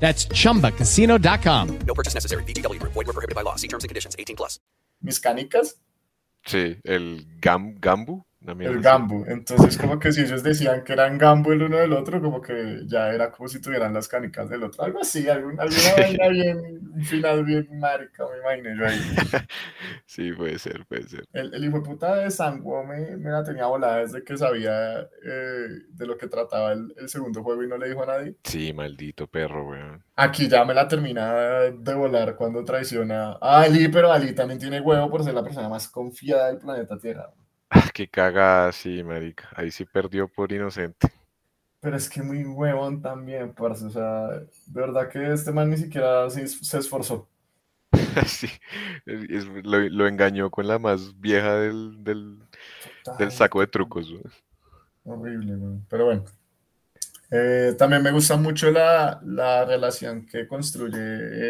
That's chumbacasino.com. No purchase necessary. VGW Group. Void were prohibited by law. See terms and conditions. 18 plus. Mis canicas, Sí, el gam, Gambu. El así. gambu. Entonces, como que si ellos decían que eran gambu el uno del otro, como que ya era como si tuvieran las canicas del otro. Algo así, algún, alguna vaina bien, un final bien marica, me imaginé yo ahí. Sí, puede ser, puede ser. El, el hijo de puta de Sanguo me, me la tenía volada desde que sabía eh, de lo que trataba el, el segundo juego y no le dijo a nadie. Sí, maldito perro, weón. Aquí ya me la termina de volar cuando traiciona a Ali, pero Ali también tiene huevo por ser la persona más confiada del planeta Tierra. Ah, qué cagada, sí, marica. Ahí sí perdió por inocente. Pero es que muy huevón también, parce. O sea, de verdad que este man ni siquiera se, se esforzó. Sí, es- lo, lo engañó con la más vieja del, del, del saco de trucos. Horrible, güey. Pero bueno. Eh, también me gusta mucho la, la relación que construye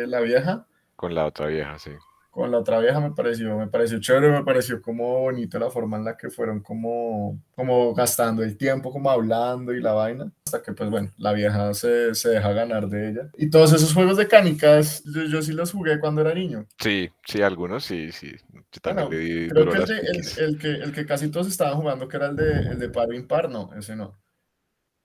eh, la vieja Con la otra vieja, sí. Con la otra vieja. Me pareció, me pareció chévere, me pareció como bonito la forma en la que fueron como, como gastando el tiempo, como hablando y la vaina. Hasta que, pues bueno, la vieja se, se deja ganar de ella. Y todos esos juegos de canicas, yo, yo sí los jugué cuando era niño. Sí, sí, algunos sí, sí. Yo también Bueno, le di Creo que el, las de- el- piquis. el que, el que casi todos estaban jugando, que era el de, el de paro impar, no, ese no.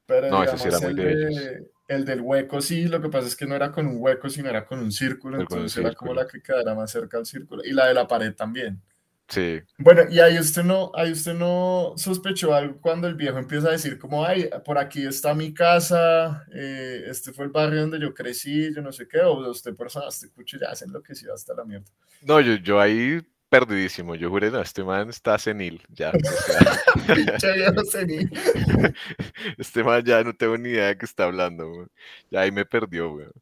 Pero No, ese sí era muy de- el del hueco sí, lo que pasa es que no era con un hueco, sino era con un círculo, entonces era como la que quedara más cerca al círculo. Y la de la pared también. Sí, Bueno, y ahí usted no, ahí usted no sospechó algo cuando el viejo empieza a decir como, ay, por aquí está mi casa, eh, este fue el barrio donde yo crecí, yo no sé qué, o usted persona, este cucho ya se enloqueció hasta la mierda. No, yo, yo ahí perdidísimo. Yo juré, no, este man está senil, ya. o sea, senil. este man ya no tengo ni idea de qué está hablando, weón. Ya ahí me perdió, weón.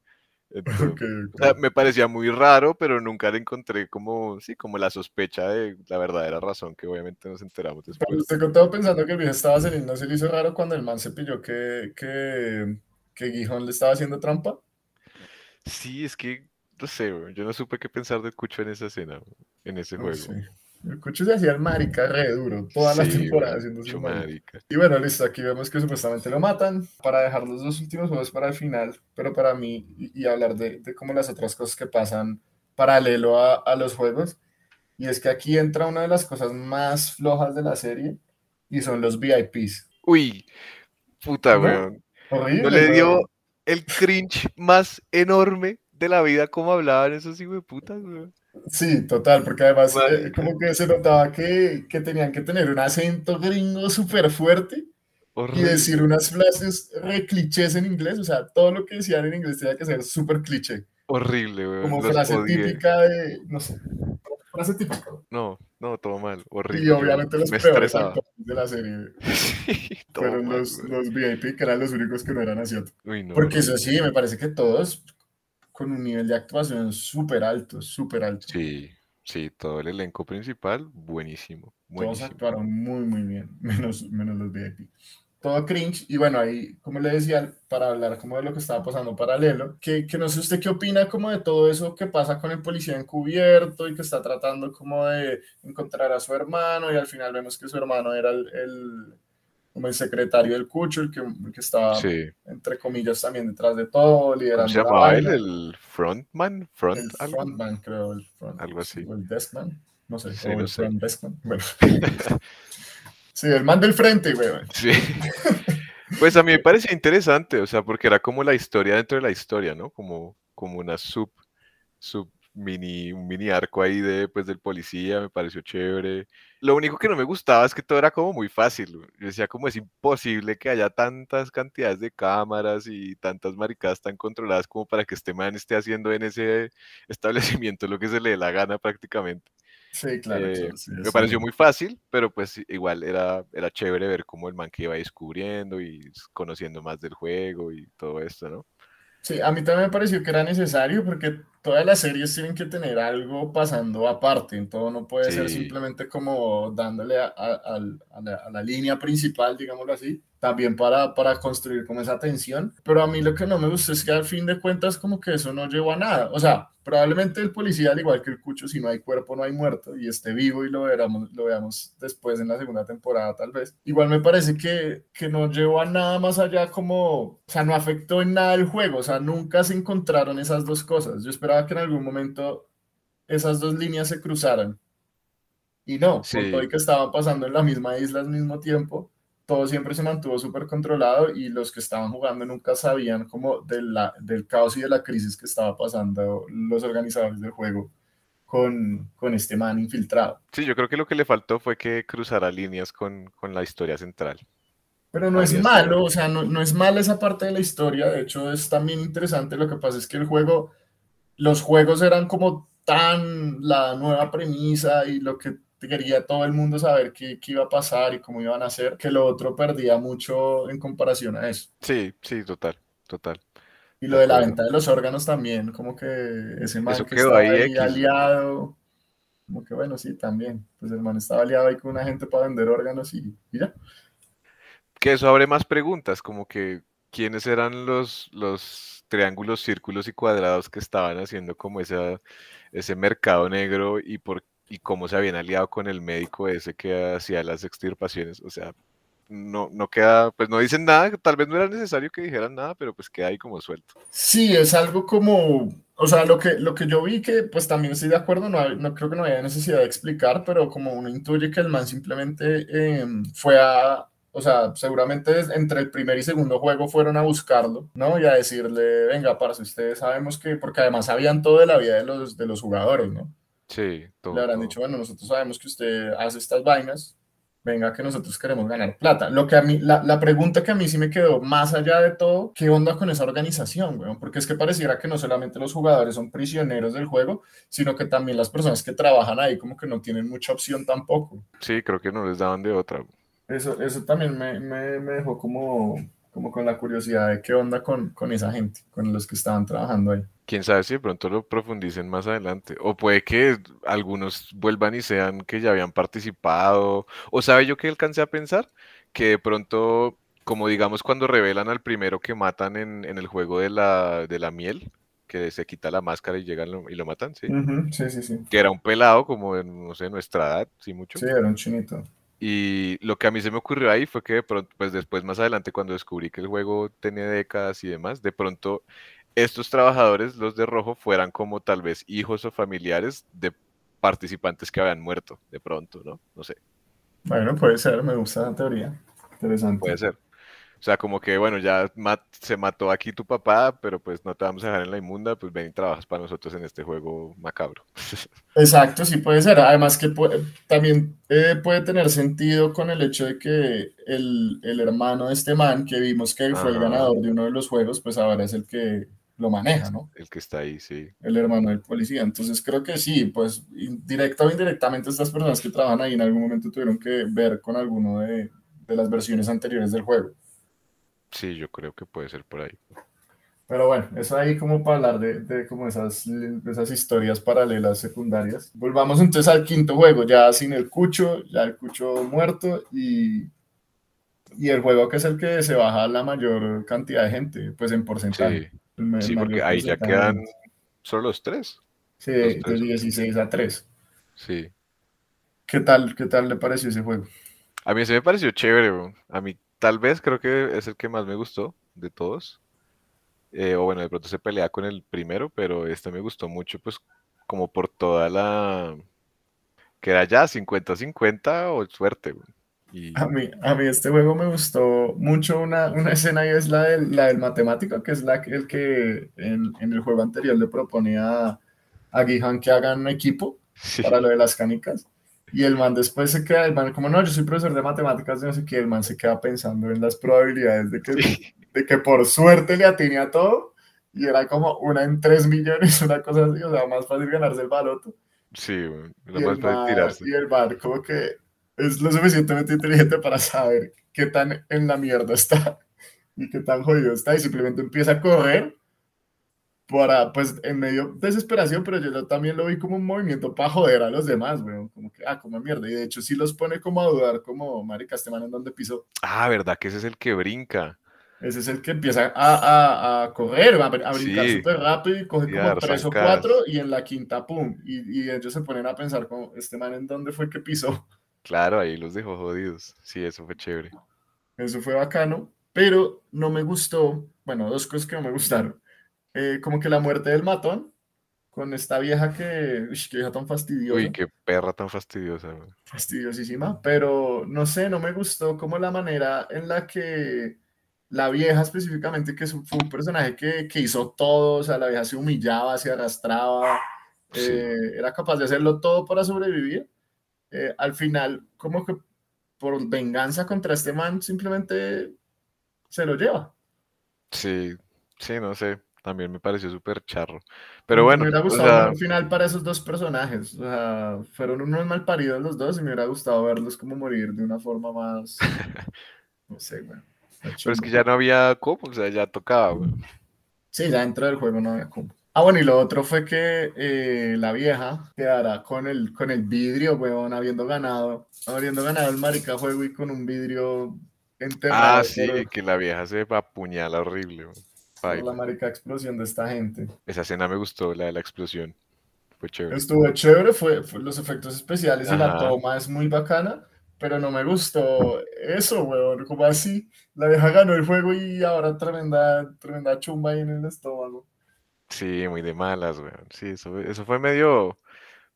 Entonces, Ok, ok. o sea, me parecía muy raro, pero nunca le encontré como, sí, como la sospecha de la verdadera razón que obviamente nos enteramos Pero después. usted contaba pensando que el viejo estaba senil, ¿no se le hizo raro cuando el man se pilló que, que, que Gijón le estaba haciendo trampa? Sí, es que, no sé, yo no supe qué pensar del Cucho en esa escena, en ese No juego. sé. El cucho se hacía el marica re duro, toda la Sí, temporada weón, haciendo su marica. Y bueno, listo, aquí vemos que supuestamente lo matan para dejar los dos últimos juegos para el final, pero para mí, y, y hablar de, de como las otras cosas que pasan paralelo a, a los juegos, y es que aquí entra una de las cosas más flojas de la serie, y son los VIPs. Uy, puta, weón. Horrible, ¿No le dio el cringe más enorme de la vida como hablaban esos putas, weón? Sí, total, porque además eh, como que se notaba que, que tenían que tener un acento gringo súper fuerte y decir unas frases re clichés en inglés, o sea, todo lo que decían en inglés tenía que ser súper cliché, Horrible, weón. como los frase odié. típica de, no sé, frase típica. No, no, todo mal. Horrible. Y obviamente los me peores estresaba. actores de la serie Sí, fueron mal, los, los VIP, que eran los únicos que no eran asiáticos. No, Porque eso sí, me parece que todos con un nivel de actuación súper alto, súper alto. Sí, sí, todo el elenco principal, buenísimo. Todos Buenísimo. actuaron muy, muy bien, menos, menos los VIP. Todo cringe, y bueno, ahí, como le decía, para hablar como de lo que estaba pasando paralelo, que, que no sé usted qué opina como de todo eso que pasa con el policía encubierto y que está tratando como de encontrar a su hermano y al final vemos que su hermano era el, el- como el secretario del Cucho, el que, el que estaba, Sí. entre comillas, también detrás de todo, ¿Cómo liderando se la llamaba él? ¿El frontman? ¿Front? El algo? frontman, creo, el front- Algo así. o el deskman, no sé, Sí, o no el sé. front deskman, bueno. Sí, el man del frente, güey. Sí. Pues a mí me parecía interesante, o sea, porque era como la historia dentro de la historia, ¿no? Como, como una sub, sub mini, un mini arco ahí de, pues, del policía, me pareció chévere. Lo único que no me gustaba es que todo era como muy fácil. Yo decía como es imposible que haya tantas cantidades de cámaras y tantas maricadas tan controladas como para que este man esté haciendo en ese establecimiento lo que se le dé la gana prácticamente. Sí, claro. Eh, sí, me eso pareció muy fácil, pero pues igual era, era chévere ver cómo el man que iba descubriendo y conociendo más del juego y todo esto, ¿no? Sí, a mí también me pareció que era necesario porque todas las series tienen que tener algo pasando aparte, todo no puede ser Sí. simplemente como dándole a, a- a la, a la línea principal, digámoslo así, también para, para construir como esa tensión, pero a mí lo que no me gusta es que al fin de cuentas como que eso no llevó a nada, o sea, probablemente el policía, al igual que el cucho, si no hay cuerpo no hay muerto y esté vivo y lo veamos, lo veamos después en la segunda temporada tal vez, igual me parece que, que no llevó a nada más allá como, o sea, no afectó en nada el juego, o sea, nunca se encontraron esas dos cosas, yo esperaba que en algún momento esas dos líneas se cruzaran y no, por Sí. todo y que estaban pasando en la misma isla al mismo tiempo, todo siempre se mantuvo súper controlado y los que estaban jugando nunca sabían como de la, del caos y de la crisis que estaba pasando los organizadores del juego con, con este man infiltrado. Sí, yo creo que lo que le faltó fue que cruzara líneas con, con la historia central. Pero no es malo, o sea, no, no es mala esa parte de la historia, de hecho es también interesante, lo que pasa es que el juego, los juegos eran como tan la nueva premisa y lo que quería todo el mundo saber qué, qué iba a pasar y cómo iban a hacer, que lo otro perdía mucho en comparación a eso. Sí, sí, total, total. Y lo de la venta de los órganos también, como que ese man Eso que estaba ahí aliado, como que bueno, sí, también, pues el man estaba aliado ahí con una gente para vender órganos y, y ya. Que eso abre más preguntas, como que quiénes eran los, los triángulos, círculos y cuadrados que estaban haciendo como ese mercado negro y por y cómo se habían aliado con el médico ese que hacía las extirpaciones. O sea, no, no queda, pues no dicen nada, tal vez no era necesario que dijeran nada, pero pues queda ahí como suelto. Sí, es algo como, o sea, lo que, lo que yo vi que pues también estoy de acuerdo, no, no creo que no haya necesidad de explicar, pero como uno intuye que el man simplemente eh, fue a, o sea, seguramente entre el primer y segundo juego fueron a buscarlo, ¿no? Y a decirle, venga, parce, ustedes sabemos que, porque además sabían todo de la vida de los, de los jugadores, ¿no? Sí, todo. Le habrán todo. dicho, bueno, nosotros sabemos que usted hace estas vainas, venga que nosotros queremos ganar plata. Lo que a mí, la, la pregunta que a mí sí me quedó más allá de todo, ¿qué onda con esa organización, weón? Porque es que pareciera que no solamente los jugadores son prisioneros del juego, sino que también las personas que trabajan ahí como que no tienen mucha opción tampoco. Sí, creo que no les daban de otra. Eso, eso también me, me, me dejó como, como con la curiosidad de qué onda con, con esa gente, con los que estaban trabajando ahí. Quién sabe si de pronto lo profundicen más adelante. O puede que algunos vuelvan y sean que ya habían participado. O sabe yo que alcancé a pensar que de pronto, como digamos cuando revelan al primero que matan en, en el juego de la, de la miel, que se quita la máscara y llegan lo- y lo matan, sí. Sí, sí, sí. Que era un pelado como de, no sé, nuestra edad, sí mucho. Sí, era un chinito. Y lo que a mí se me ocurrió ahí fue que de pronto, pues después más adelante cuando descubrí que el juego tenía décadas y demás, de pronto estos trabajadores, los de rojo, fueran como tal vez hijos o familiares de participantes que habían muerto, de pronto, ¿no? No sé, Bueno, puede ser, me gusta la teoría. Interesante. puede ser. O sea, como que, bueno, ya mat- se mató aquí tu papá, pero pues no te vamos a dejar en la inmunda, pues ven y trabajas para nosotros en este juego macabro. Exacto, sí puede ser. Además que puede- también eh, puede tener sentido con el hecho de que el, el hermano de este man, que vimos que fue el ganador de uno de los juegos, pues ahora es el que lo maneja, ¿no? El que está ahí, sí. El hermano del policía. Entonces creo que sí, pues directa o indirectamente estas personas que trabajan ahí en algún momento tuvieron que ver con alguno de, de las versiones anteriores del juego. Sí, yo creo que puede ser por ahí. Pero bueno, eso ahí como para hablar de, de como esas, de esas historias paralelas secundarias. Volvamos entonces al quinto juego, ya sin el cucho, ya el cucho muerto y, y el juego que es el que se baja la mayor cantidad de gente, pues en porcentaje. Sí, El porque ahí ya quedan solo los tres. Sí, los de tres. 16 a 3. Sí. ¿Qué tal, qué tal le pareció ese juego? A mí se me pareció chévere, bro. A mí tal vez creo que es el que más me gustó de todos. Eh, o bueno, de pronto se pelea con el primero, pero este me gustó mucho, pues como por toda la... que era ya 50-50 o suerte. Y A mí, a mí este juego me gustó mucho una, una escena y es la del, la del matemático, que es la que, el que en, en el juego anterior le propone a, que hagan un equipo Sí. para lo de las canicas. Y el man después se queda, el man como no, yo soy profesor de matemáticas, no sé qué, el man se queda pensando en las probabilidades de que, Sí. de que por suerte le atiné a todo y era como una en tres millones, una cosa así, o sea, más fácil ganarse el baloto. Sí, lo Y más fácil man, tirarse. y el man como que es lo suficientemente inteligente para saber qué tan en la mierda está y qué tan jodido está y simplemente empieza a correr para, pues, en medio de desesperación, pero yo también lo vi como un movimiento para joder a los demás, weón, como que, ah, como mierda, y de hecho sí los pone como a dudar, como, marica, este man en donde pisó, Ah, ¿verdad? Que ese es el que brinca. ese es el que empieza a, a, a correr, a, br- a brincar Sí. súper rápido y coge Y como tres o cuatro y en la quinta, pum, y, y ellos se ponen a pensar como, este man en dónde fue que pisó. Claro, ahí los dejó jodidos. Sí, eso fue chévere. Eso fue bacano, pero no me gustó, bueno, dos cosas que no me gustaron. Eh, como que la muerte del matón con esta vieja que, uy, qué vieja tan fastidiosa, Uy, qué perra tan fastidiosa, fastidiosísima, pero no sé, no me gustó como la manera en la que la vieja específicamente, que fue un personaje que, que hizo todo, o sea, la vieja se humillaba, se arrastraba, Sí. eh, era capaz de hacerlo todo para sobrevivir. Eh, al final, como que por venganza contra este man, simplemente se lo lleva. Sí, sí, no sé. También me pareció súper charro. Pero Me bueno, hubiera o gustado sea, ver un final para esos dos personajes. O sea, fueron unos malparidos los dos y me hubiera gustado verlos como morir de una forma más. No sé, güey. pero es que ya no había cómo, o sea, ya tocaba, weón. Sí, ya dentro del juego no había cómo. Ah, bueno, y lo otro fue que eh, la vieja quedará con el, con el vidrio, weón, habiendo ganado, habiendo ganado el marica juego y con un vidrio enterrado Ah, sí, que la vieja se apuñala horrible, weón. Por la marica explosión de esta gente. Esa escena me gustó, la de la explosión. Fue chévere. Estuvo chévere, fue, fue los efectos especiales y la Ajá. toma es muy bacana, pero no me gustó eso, weón, como así, la vieja ganó el juego y ahora tremenda, tremenda chumba ahí en el estómago. Sí, muy de malas, weón. Sí, eso, eso fue medio,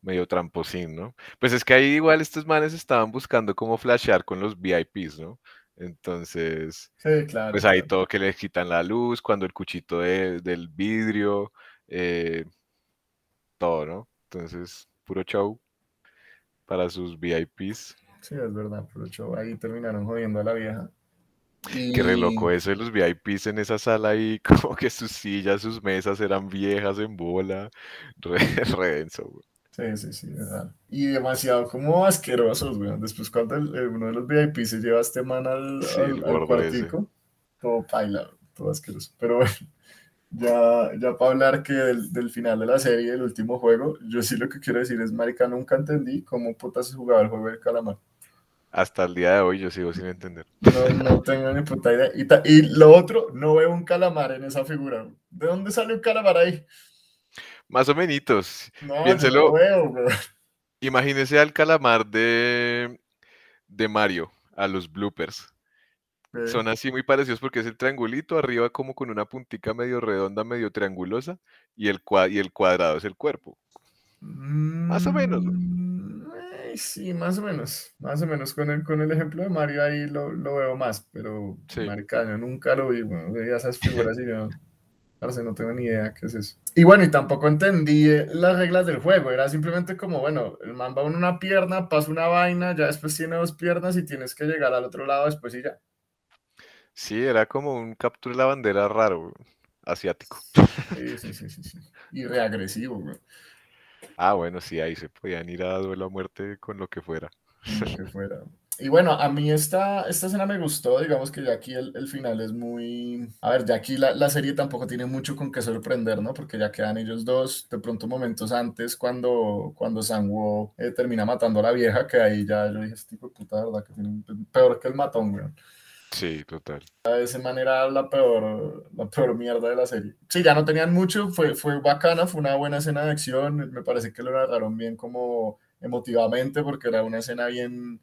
medio tramposín, ¿no? Pues es que ahí igual estos manes estaban buscando cómo flashear con los VIPs, ¿no? Entonces, Sí, claro. pues ahí claro. todo que les quitan la luz, cuando el cuchito de- del vidrio, eh, todo, ¿no? Entonces, puro show para sus VIPs. Sí, es verdad, pero hecho, ahí terminaron jodiendo a la vieja. Qué re loco eso de los VIPs en esa sala ahí, como que sus sillas, sus mesas eran viejas en bola. Re, re denso, güey. Sí, sí, sí, verdad. Y demasiado como asquerosos, güey. Después cuando el- el- uno de los VIP se lleva a este man al, Sí, al- ese. cuartico, todo paila, todo asqueroso. Pero bueno, ya, ya para hablar que del, del final de la serie, del último juego, yo sí lo que quiero decir es, marica, nunca entendí cómo putas se jugaba el juego del calamar. Hasta el día de hoy yo sigo sin entender. No, no tengo ni puta idea. Y, ta- y lo otro, no veo un calamar en esa figura. ¿De dónde sale un calamar ahí? Más o menos. No, Piénselo. no veo. Imagínese al calamar de, de Mario, a los bloopers. Son así muy parecidos porque es el triangulito arriba como con una puntica medio redonda, medio triangulosa, y el, cua- y el cuadrado es el cuerpo. Más o menos, ¿no? Mm, eh, sí, más o menos. Más o menos con el, con el ejemplo de Mario ahí lo, lo veo más, pero Sí. marica, yo nunca lo vi, bueno, veía esas figuras y yo, parce, no tengo ni idea qué es eso. Y bueno, y tampoco entendí eh, las reglas del juego, era simplemente como, bueno, el man va en una pierna, pasa una vaina, ya después tiene dos piernas y tienes que llegar al otro lado después y ya. Sí, era como un captura la bandera raro, asiático. Sí, sí, sí, sí, sí. Y reagresivo, güey. Ah, bueno, sí, ahí se podían ir a duelo a muerte con lo que fuera. lo que fuera. Y bueno, a mí esta, esta escena me gustó, digamos que ya aquí el, el final es muy... A ver, ya aquí la, la serie tampoco tiene mucho con qué sorprender, ¿no? Porque ya quedan ellos dos, de pronto momentos antes, cuando, cuando Sanguo eh, termina matando a la vieja, que ahí ya yo dije, este tipo de puta, ¿verdad? Que tiene un- peor que el matón, güey. Sí, total. De esa manera la peor, la peor mierda de la serie. Sí, ya no tenían mucho, fue, fue bacana, fue una buena escena de acción, me parece que lo narraron bien como emotivamente, porque era una escena bien,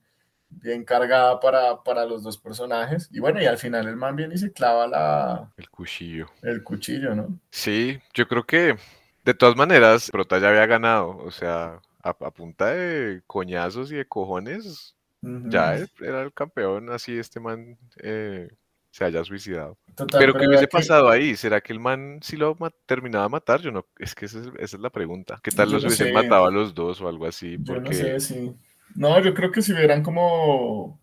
bien cargada para, para los dos personajes. Y bueno, y al final el man viene y se clava la, El cuchillo. el cuchillo, ¿no? Sí, yo creo que de todas maneras, Prota ya había ganado. O sea, a, a punta de coñazos y de cojones, ya era el campeón. Así este man eh, se haya suicidado. Total, Pero ¿qué hubiese que- pasado ahí? ¿Será que el man sí lo ma- terminaba de matar? Yo no, es que esa es, esa es la pregunta. ¿Qué tal Yo los no hubiesen sé. matado a los dos o algo así? Yo no Porque sé si. No, yo creo que si hubieran como.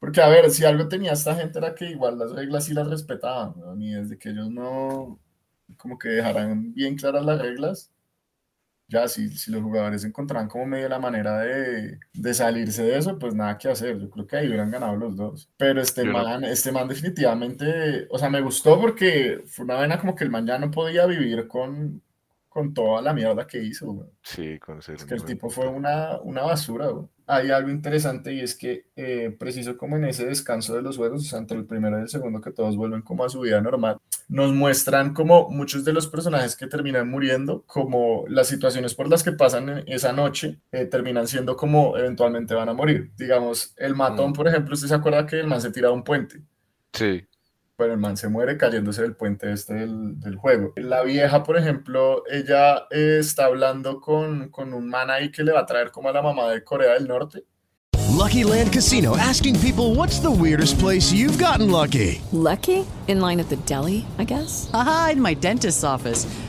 Porque, a ver, si algo tenía esta gente era que igual las reglas sí las respetaban, ¿no? Y desde que ellos no. Como que dejaran bien claras las reglas, ya si, si los jugadores encontraban como medio la manera de, de salirse de eso, pues nada que hacer. Yo creo que ahí hubieran ganado los dos. Pero este Yo no- man, este man definitivamente. O sea, me gustó porque fue una vena como que el man ya no podía vivir con, con toda la mierda que hizo, güey. sí, con Es que el tipo fue una, una basura, güey. Hay algo interesante y es que eh, preciso como en ese descanso de los juegos, o sea, entre el primero y el segundo, que todos vuelven como a su vida normal, nos muestran como muchos de los personajes que terminan muriendo, como las situaciones por las que pasan esa noche, eh, terminan siendo como eventualmente van a morir. Digamos, el matón, Mm. por ejemplo, ¿usted se acuerda que el man se tira a un puente? Sí, Pero el man se muere cayéndose del puente este del, del juego. La vieja, por ejemplo, ella eh, está hablando con, con un man ahí que le va a traer como a la mamá de Corea del Norte. Lucky Land Casino asking people what's the weirdest place you've gotten lucky? Lucky? In line at the deli, I guess? Aha, in my dentist's office.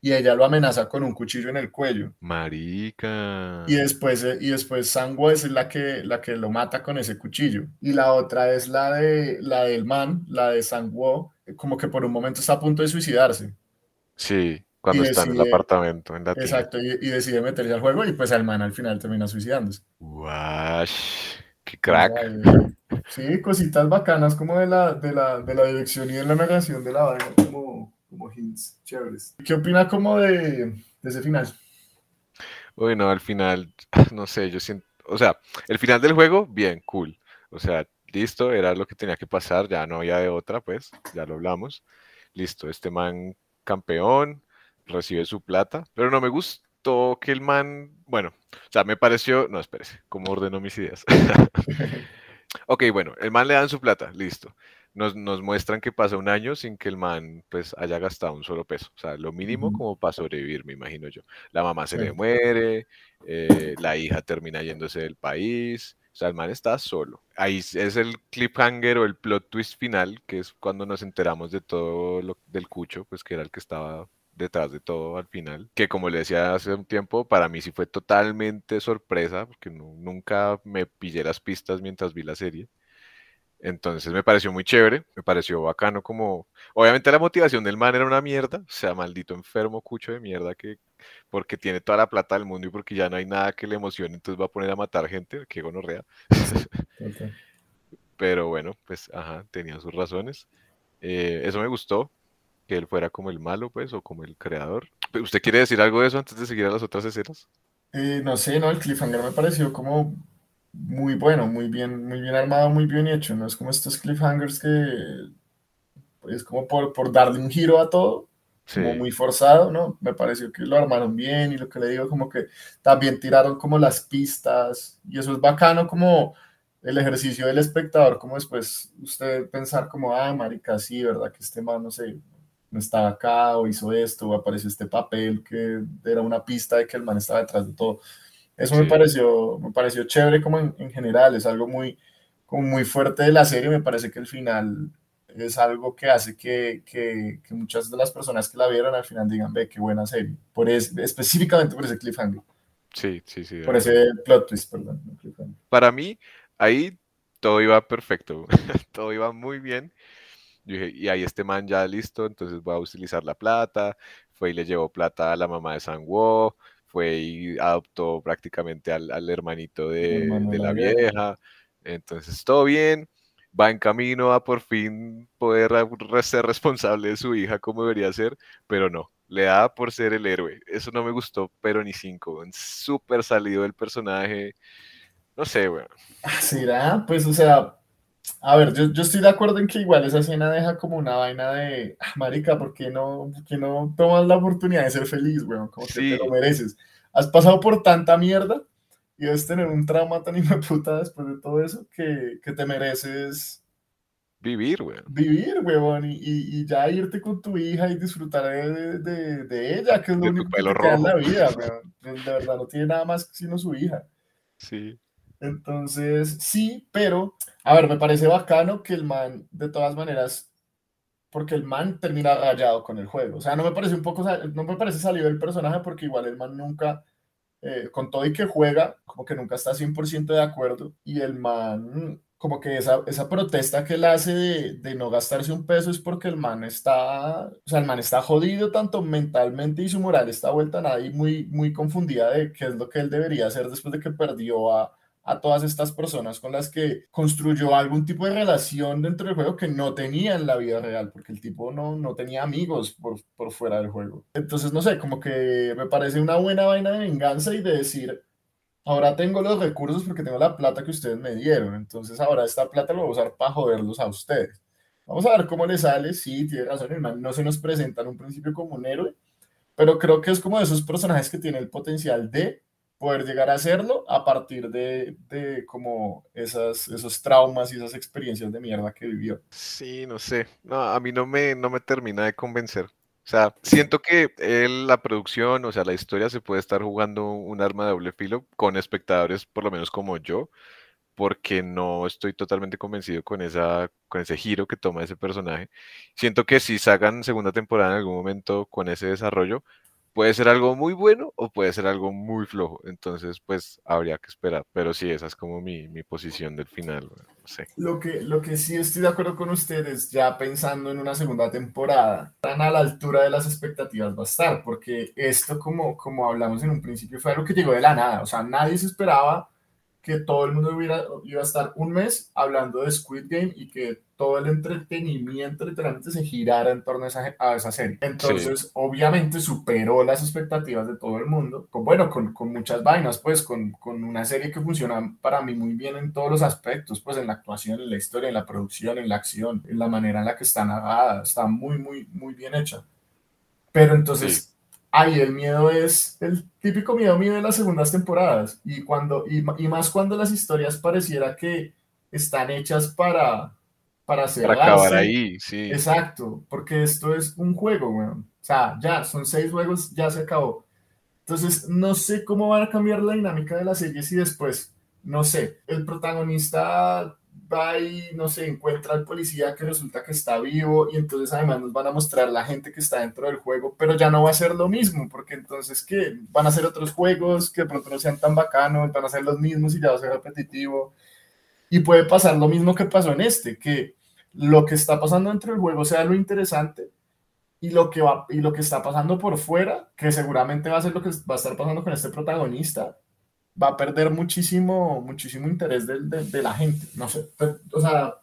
Y ella lo amenaza con un cuchillo en el cuello. marica. Y después, eh, y después Sangwo es la que, la que lo mata con ese cuchillo. Y la otra es la, de, la del man, la de Sangwo, como que por un momento está a punto de suicidarse. Sí, cuando está en el apartamento, en la. Exacto, y, y decide meterse al juego y pues al man al final termina suicidándose. Wash, qué crack. Sí, cositas bacanas como de la, de la, de la dirección y de la narración de la vaina, como, como hints chéveres. ¿Qué opina como de, de ese final? Uy, no, al final, no sé, yo siento, o sea, el final del juego, bien, cool. O sea, listo, era lo que tenía que pasar, ya no había de otra, pues, ya lo hablamos. Listo, este man campeón, recibe su plata, pero no me gustó que el man, bueno, o sea, me pareció, no, espérese, ¿cómo ordeno mis ideas? Ok, bueno, el man le dan su plata, listo. Nos, nos muestran que pasa un año sin que el man pues haya gastado un solo peso. O sea, lo mínimo como para sobrevivir, me imagino yo. La mamá se le muere, eh, la hija termina yéndose del país. O sea, el man está solo. Ahí es- el cliffhanger o el plot twist final, que es cuando nos enteramos de todo lo del cucho, pues que era el que estaba detrás de todo al final, que como le decía hace un tiempo, para mí sí fue totalmente sorpresa, porque nu- nunca me pillé las pistas mientras vi la serie. Entonces me pareció muy chévere, me pareció bacano como, obviamente la motivación del man era una mierda, o sea, maldito enfermo cucho de mierda que, porque tiene toda la plata del mundo y porque ya no hay nada que le emocione, entonces va a poner a matar gente, que gonorrea. Pero bueno, pues, ajá, tenía sus razones. Eh, eso me gustó, que él fuera como el malo, pues, o como el creador. ¿Usted quiere decir algo de eso antes de seguir a las otras escenas? Eh, no sé, no, el cliffhanger me pareció como muy bueno, muy bien, muy bien armado, muy bien hecho. No es como estos cliffhangers que es como por, por darle un giro a todo, como Sí. muy forzado, ¿no? Me pareció que lo armaron bien y lo que le digo, como que también tiraron como las pistas y eso es bacano como el ejercicio del espectador, como después usted pensar como, ah, marica, sí, ¿verdad? Que este man, no sé, no estaba acá o hizo esto o apareció este papel que era una pista de que el man estaba detrás de todo. Eso me Sí. pareció, me pareció chévere como en, en general, es algo muy, como muy fuerte de la serie, me parece que el final es algo que hace que, que, que muchas de las personas que la vieron al final digan, ve, qué buena serie, por es, específicamente por ese cliffhanger, Sí, sí, sí. por ese plot twist, perdón. Para mí, ahí todo iba perfecto, todo iba muy bien. Yo dije, y ahí este man ya listo, entonces voy a utilizar la plata. Fue y le llevó plata a la mamá de Sangwoo, fue y adoptó prácticamente al, al hermanito de, hermano de de la la vieja. vieja. Entonces, todo bien. Va en camino a por fin poder ser responsable de su hija como debería ser, pero no, le da por ser el héroe. Eso no me gustó, pero ni cinco. Súper salido del personaje. No sé, weón. Ah, ¿Será? Pues, o sea, a ver, yo, yo estoy de acuerdo en que igual esa escena deja como una vaina de, ah, marica, ¿por qué no, por qué no tomas la oportunidad de ser feliz, weón? Como que Sí. te lo mereces. has pasado por tanta mierda y debes tener un trauma tan puta después de todo eso que, que te mereces vivir, weón. Vivir, weón, y, y, ya irte con tu hija y disfrutar de, de, de ella, que es lo único que te queda en la vida, weón. De verdad, no tiene nada más sino su hija. Sí. Entonces, sí, pero, a ver, me parece bacano que el man, de todas maneras, porque el man termina rayado con el juego. O sea, no me parece un poco, no me parece salido del personaje porque igual el man nunca, eh, con todo y que juega, como que nunca está 100% de acuerdo. Y el man, como que esa, esa protesta que él hace de, de, no gastarse un peso es porque el man está, o sea, el man está jodido tanto mentalmente y su moral está vuelta a nada y muy, muy confundida de qué es lo que él debería hacer después de que perdió a a todas estas personas con las que construyó algún tipo de relación dentro del juego que no tenía en la vida real, porque el tipo no, no tenía amigos por, por fuera del juego. Entonces, no sé, como que me parece una buena vaina de venganza y de decir, ahora tengo los recursos porque tengo la plata que ustedes me dieron, entonces ahora esta plata lo voy a usar para joderlos a ustedes. Vamos a ver cómo le sale, sí, tiene razón, el man no se nos presenta en un principio como un héroe, pero creo que es como de esos personajes que tiene el potencial de poder llegar a hacerlo a partir de, de como esas, esos traumas y esas experiencias de mierda que vivió. Sí, no sé. No, a mí no me, no me termina de convencer. O sea, siento que él, la producción, o sea, la historia se puede estar jugando un arma de doble filo con espectadores, por lo menos como yo, porque no estoy totalmente convencido con, esa, con ese giro que toma ese personaje. Siento que si sacan segunda temporada en algún momento con ese desarrollo, puede ser algo muy bueno o puede ser algo muy flojo. Entonces, pues habría que esperar. Pero sí, esa es como mi, mi posición del final. No sé. Lo que, lo que sí estoy de acuerdo con ustedes, ya pensando en una segunda temporada, tan a la altura de las expectativas va a estar, porque esto, como, como hablamos en un principio, fue algo que llegó de la nada. O sea, nadie se esperaba que todo el mundo hubiera, iba a estar un mes hablando de Squid Game y que todo el entretenimiento literalmente se girara en torno a esa, a esa serie. Entonces, obviamente superó las expectativas de todo el mundo, con, bueno, con, con muchas vainas, pues, con, con, una serie que funciona para mí muy bien en todos los aspectos, pues, en la actuación, en la historia, en la producción, en la acción, en la manera en la que está narrada, está muy, muy, muy bien hecha. Pero entonces ahí el miedo es el típico miedo mío de las segundas temporadas y cuando y, más cuando las historias pareciera que están hechas para para. Para acabar ahí, sí. Exacto, porque esto es un juego, weón. O sea, ya son seis juegos, ya se acabó. Entonces, no sé cómo van a cambiar la dinámica de la serie si después, no sé, el protagonista va y, no sé, encuentra al policía que resulta que está vivo y entonces además nos van a mostrar la gente que está dentro del juego, pero ya no va a ser lo mismo, porque entonces, ¿qué? Van a ser otros juegos que de pronto no sean tan bacanos, van a ser los mismos y ya va a ser repetitivo. Y puede pasar lo mismo que pasó en este, que lo que está pasando dentro del juego sea lo interesante y lo que va y lo que está pasando por fuera, que seguramente va a ser lo que va a estar pasando con este protagonista, va a perder muchísimo, muchísimo interés de, de, la gente. No sé, pues, o sea,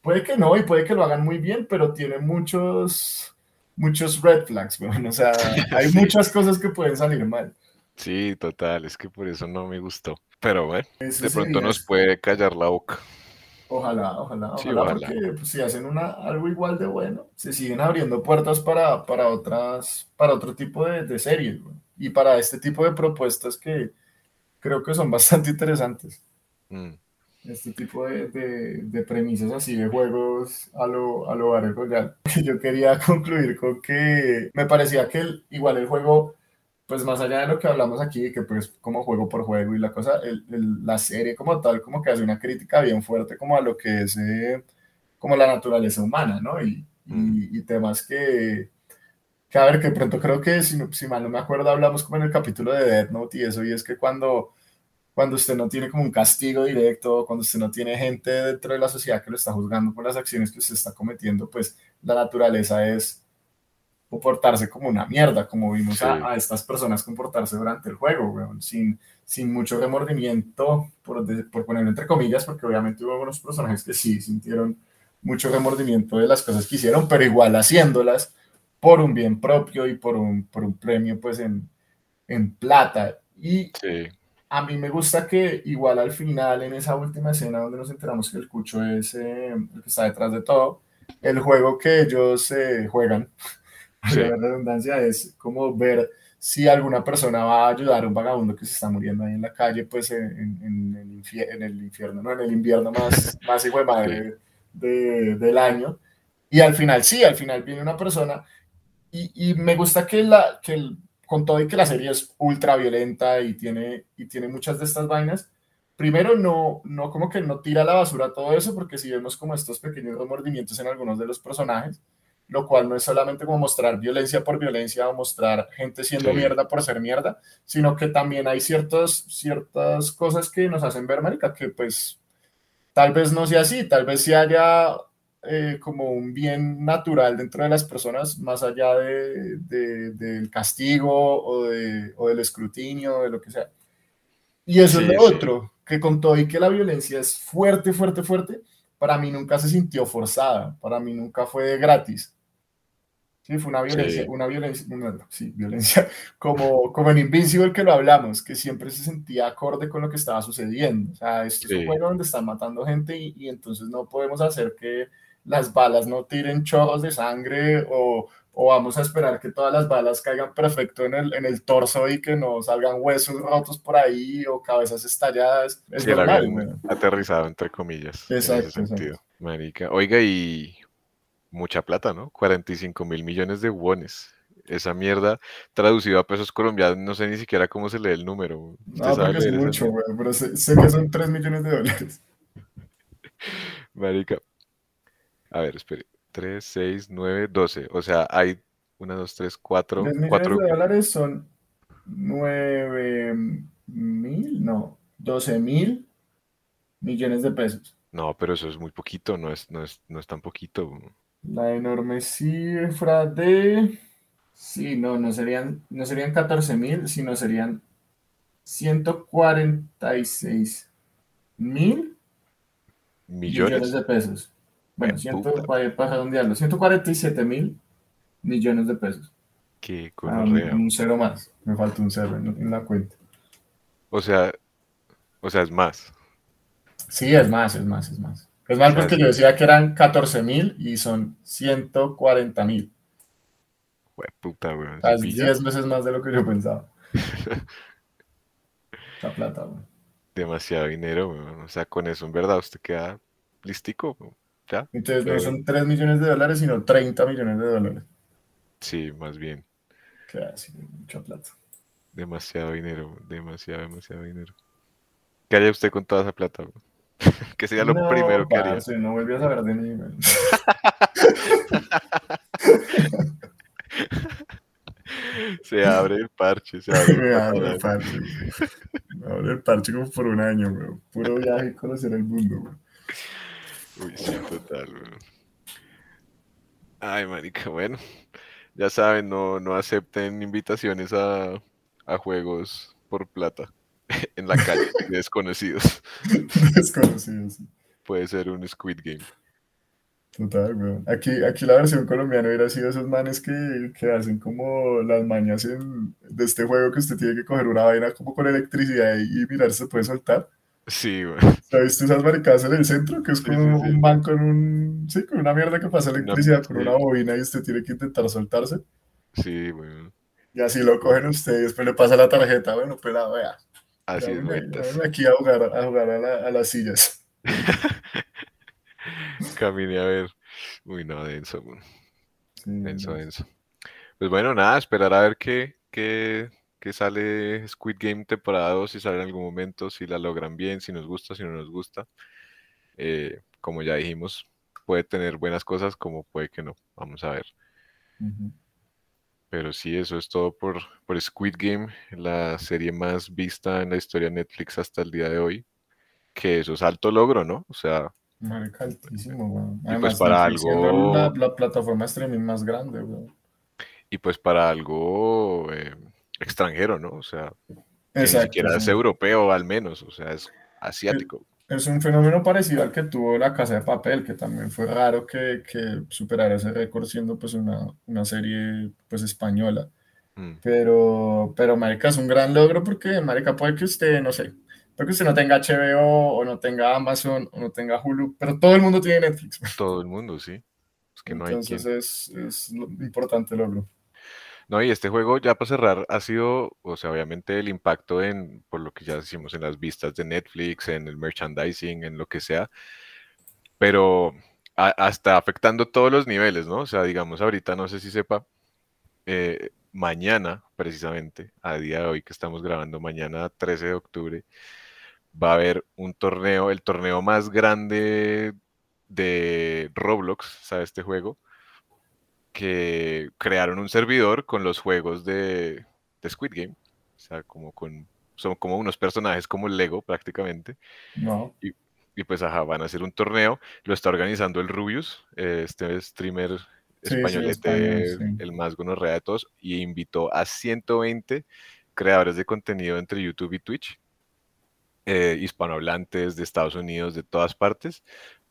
puede que no y puede que lo hagan muy bien, pero tiene muchos, muchos red flags, bueno, o sea, hay muchas cosas que pueden salir mal. Sí, total, es que por eso no me gustó. Pero bueno, de pronto nos puede callar la boca. Ojalá, ojalá, ojalá, porque pues, si hacen una, algo igual de bueno, se siguen abriendo puertas para, para otras, para otro tipo de, de series, y para este tipo de propuestas que, creo que son bastante interesantes. Mm. Este tipo de, de, premisas así de juegos a lo, a lo Yo quería concluir con que me parecía que igual el juego, pues más allá de lo que hablamos aquí, que pues como juego por juego y la cosa, el, la serie como tal, como que hace una crítica bien fuerte como a lo que es eh, como la naturaleza humana, ¿no? Y, y, mm. y temas que, que a ver, que pronto creo que, si, si, mal no me acuerdo, hablamos como en el capítulo de Death Note y eso, y es que cuando, cuando usted no tiene como un castigo directo, cuando usted no tiene gente dentro de la sociedad que lo está juzgando por las acciones que usted está cometiendo, pues la naturaleza es comportarse como una mierda, como vimos a, estas personas comportarse durante el juego, sin, sin mucho remordimiento, por, por ponerlo entre comillas, porque obviamente hubo algunos personajes que sí sintieron mucho remordimiento de las cosas que hicieron, pero igual haciéndolas por un bien propio y por un, por un premio pues en, en plata. Y a mí me gusta que igual al final, en esa última escena donde nos enteramos que el Cucho es eh, el que está detrás de todo, el juego que ellos eh, juegan, la redundancia, es como ver si alguna persona va a ayudar a un vagabundo que se está muriendo ahí en la calle, pues en, en el, infierno, en el infierno, no, en el invierno más, más hijo de madre de, del año. Y al final sí, al final viene una persona y, y me gusta que, la, que el, con todo y que la serie es ultra violenta y tiene, y tiene muchas de estas vainas, primero no, no como que no tira a la basura todo eso, porque si vemos como estos pequeños remordimientos en algunos de los personajes, lo cual no es solamente como mostrar violencia por violencia o mostrar gente siendo Sí. mierda por ser mierda, sino que también hay ciertas, ciertas cosas que nos hacen ver, marica, que pues tal vez no sea así, tal vez sí haya eh, como un bien natural dentro de las personas, más allá de, de- del castigo o, de, o del escrutinio, de lo que sea. Y eso Sí, es lo sí. otro, que con todo y que la violencia es fuerte, fuerte, fuerte, para mí nunca se sintió forzada, para mí nunca fue gratis. Sí, fue una violencia, Sí. una violencia, una- sí, violencia, como, como en Invincible que lo hablamos, que siempre se sentía acorde con lo que estaba sucediendo. O sea, esto es un juego donde están matando gente y, y entonces no podemos hacer que las balas no tiren chorros de sangre o, o vamos a esperar que todas las balas caigan perfecto en el, en el torso y que no salgan huesos rotos por ahí o cabezas estalladas. Es Sí, normal, aterrizado, entre comillas. en ese Exacto, sentido. exacto. Marica. Oiga, y mucha plata, ¿no? 45 mil millones de wones. Esa mierda traducido a pesos colombianos, no sé ni siquiera cómo se lee el número. ¿Usted No, porque es mucho, güey, pero sé, sé que son 3 millones de dólares. Marica. A ver, espere. 3, 6, 9, 12. O sea, hay 1, 2, 3, 4, 3 millones 4. de dólares son 9 mil, no, 12 mil millones de pesos. No, pero eso es muy poquito, no es, no es, no es tan poquito. La enorme cifra de... Sí, no, no serían, no serían 14 mil, sino serían 146 mil millones ¿Millones? de pesos. Bueno, para, para redondearlo, 147 mil millones de pesos. Qué Ah, un, gonorrea. un cero más, me falta un cero en, en la cuenta. O sea, o sea, es más. Sí, es más, es más, es más. Es más O sea, porque yo decía que eran 14 mil y son 140 mil. Puta, weón. O sea, ¿Se es pilla? 10 veces más de lo que yo pensaba. La plata, güey. Demasiado dinero, weón. O sea, con eso en verdad usted queda listico. weón. ¿Ya? Entonces no son 3 millones de dólares, sino 30 millones de dólares. Sí, más bien. Que así, mucha plata. Demasiado dinero, demasiado, demasiado dinero. ¿Qué haría usted con toda esa plata? weón? ¿Qué sería lo No, primero que haría? parce, no vuelve a saber de mí. Se abre el parche, se abre el abre el parche. Me abre el parche como por un año, güey. Puro viaje y conocer el mundo, güey. Uy, sí, total, weón. Ay, marica, bueno. Ya saben, no, no acepten invitaciones a, a juegos por plata en la calle de desconocidos. Desconocido, sí. Puede ser un Squid Game. Total, güey. Aquí, aquí la versión colombiana hubiera sido esos manes que, que hacen como las mañas en- de este juego que usted tiene que coger una vaina como con electricidad y, y mirar si se puede soltar. Sí, güey. ¿Has visto esas maricadas en el centro? Que es como sí, sí. un man con un... Sí, con una mierda que pasa electricidad con una bobina y usted tiene que intentar soltarse. Sí, güey. Y así lo cogen usted y después le pasa la tarjeta. Bueno, pelado, vea. Así es, llámeme aquí a jugar, a, jugar a, la- a las sillas. Caminé a ver. Uy, no, denso, güey. Denso, denso. Pues bueno, nada, esperar a ver qué, qué, qué sale Squid Game temporada 2, si sale en algún momento, si la logran bien, si nos gusta, si no nos gusta. Eh, como ya dijimos, puede tener buenas cosas como puede que no. Vamos a ver. Pero sí, eso es todo por, por Squid Game, la serie más vista en la historia de Netflix hasta el día de hoy. Que eso es alto logro, ¿no? O sea, Marica, altísimo, pues Además, para Netflix siendo algo- La, la plataforma streaming más grande, weón. y pues para algo eh, extranjero, ¿no? O sea, ni siquiera es europeo al menos, o sea, es asiático. Es un fenómeno parecido al que tuvo La Casa de Papel, que también fue raro que, que superara ese récord siendo pues una, una serie pues española. Mm. Pero, pero marica, es un gran logro porque, marica, puede que usted, no sé, puede que usted no tenga HBO o no tenga Amazon o no tenga Hulu, pero todo el mundo tiene Netflix. Todo el mundo, sí. Es que no hay Entonces quien. es, es importante logro. No, y este juego, ya para cerrar, ha sido, o sea, obviamente el impacto en, por lo que ya decimos, en las vistas de Netflix, en el merchandising, en lo que sea, pero hasta afectando todos los niveles, ¿no? O sea, digamos, ahorita no sé si sepa, eh, mañana, precisamente, a día de hoy que estamos grabando, mañana 13 de octubre, va a haber un torneo, el torneo más grande de Roblox, ¿sabe este juego? Que crearon un servidor con los juegos de, Squid Game. O sea, como con. Son como unos personajes como Lego prácticamente. No. Y, pues ajá, van a hacer un torneo. Lo está organizando el Rubius, este streamer españolete, el más gonorrea de todos, y invitó a 120 creadores de contenido entre YouTube y Twitch, eh, hispanohablantes de Estados Unidos, de todas partes,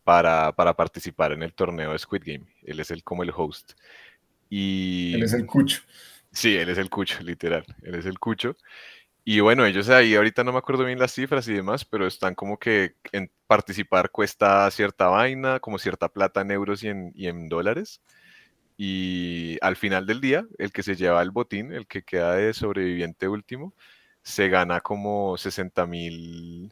para, participar en el torneo de Squid Game. Él es el, como el host. Y, él es el cucho. Sí, él es el cucho, literal. Él es el cucho. Y bueno, ellos ahí ahorita no me acuerdo bien las cifras y demás, pero están como que en participar cuesta cierta vaina, como cierta plata en euros y en, y en dólares. Y al final del día, el que se lleva el botín, el que queda de sobreviviente último, se gana como 60 mil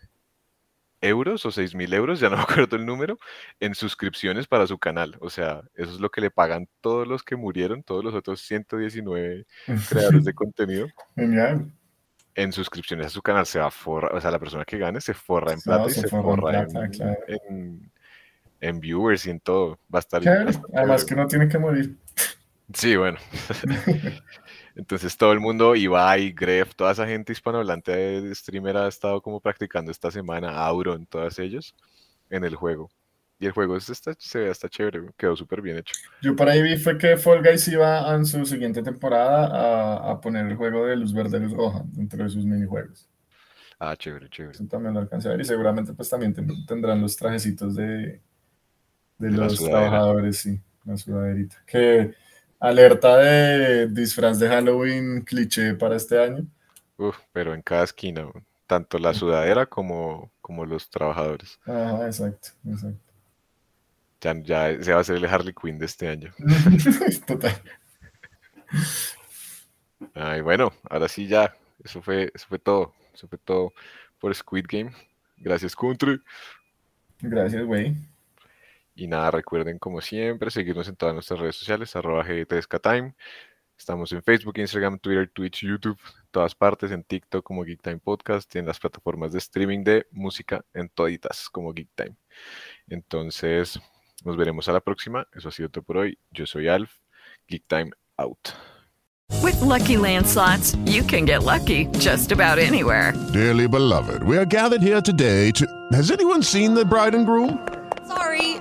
euros o 6 mil euros, ya no me acuerdo el número, en suscripciones para su canal. O sea, eso es lo que le pagan todos los que murieron, todos los otros 119 creadores de contenido. Genial. En suscripciones a su canal se va a forrar, o sea, la persona que gane se forra en plata y se, forra, en, viewers y en todo. Va a estar. Además que no tiene que morir. Sí, bueno. Entonces todo el mundo, Ibai, Gref, toda esa gente hispanohablante de streamer ha estado como practicando esta semana, Auron, todos ellos, en el juego. Y el juego está, se ve hasta chévere, quedó súper bien hecho. Yo por ahí vi fue que Fall Guys iba en su siguiente temporada a, poner el juego de luz verde, luz roja dentro de sus minijuegos. Ah, chévere, chévere. Eso también lo alcancé a ver y seguramente pues también tendrán los trajecitos de, de, los trabajadores, sí, la sudaderita. Que Alerta de disfraz de Halloween cliché para este año. Uf, pero en cada esquina, tanto la sudadera como, como los trabajadores. Ajá, exacto, exacto. Ya, ya se va a hacer el Harley Quinn de este año. Total. Ay, bueno, ahora sí ya. Eso fue, eso fue todo. Eso fue todo por Squid Game. Gracias, Country. Gracias, güey. Y nada, recuerden como siempre seguirnos en todas nuestras redes sociales, arroba G3KTime. Estamos en Facebook, Instagram, Twitter, Twitch, YouTube, todas partes, en TikTok como Geek Time Podcast y en las plataformas de streaming de música en toditas como Geek Time. Entonces, nos veremos a la próxima. Eso ha sido todo por hoy. Yo soy Alf, Geek Time out. With lucky landslots, you can get lucky just about anywhere. Dearly beloved, we are gathered here today to. Has anyone seen the bride and groom? Sorry,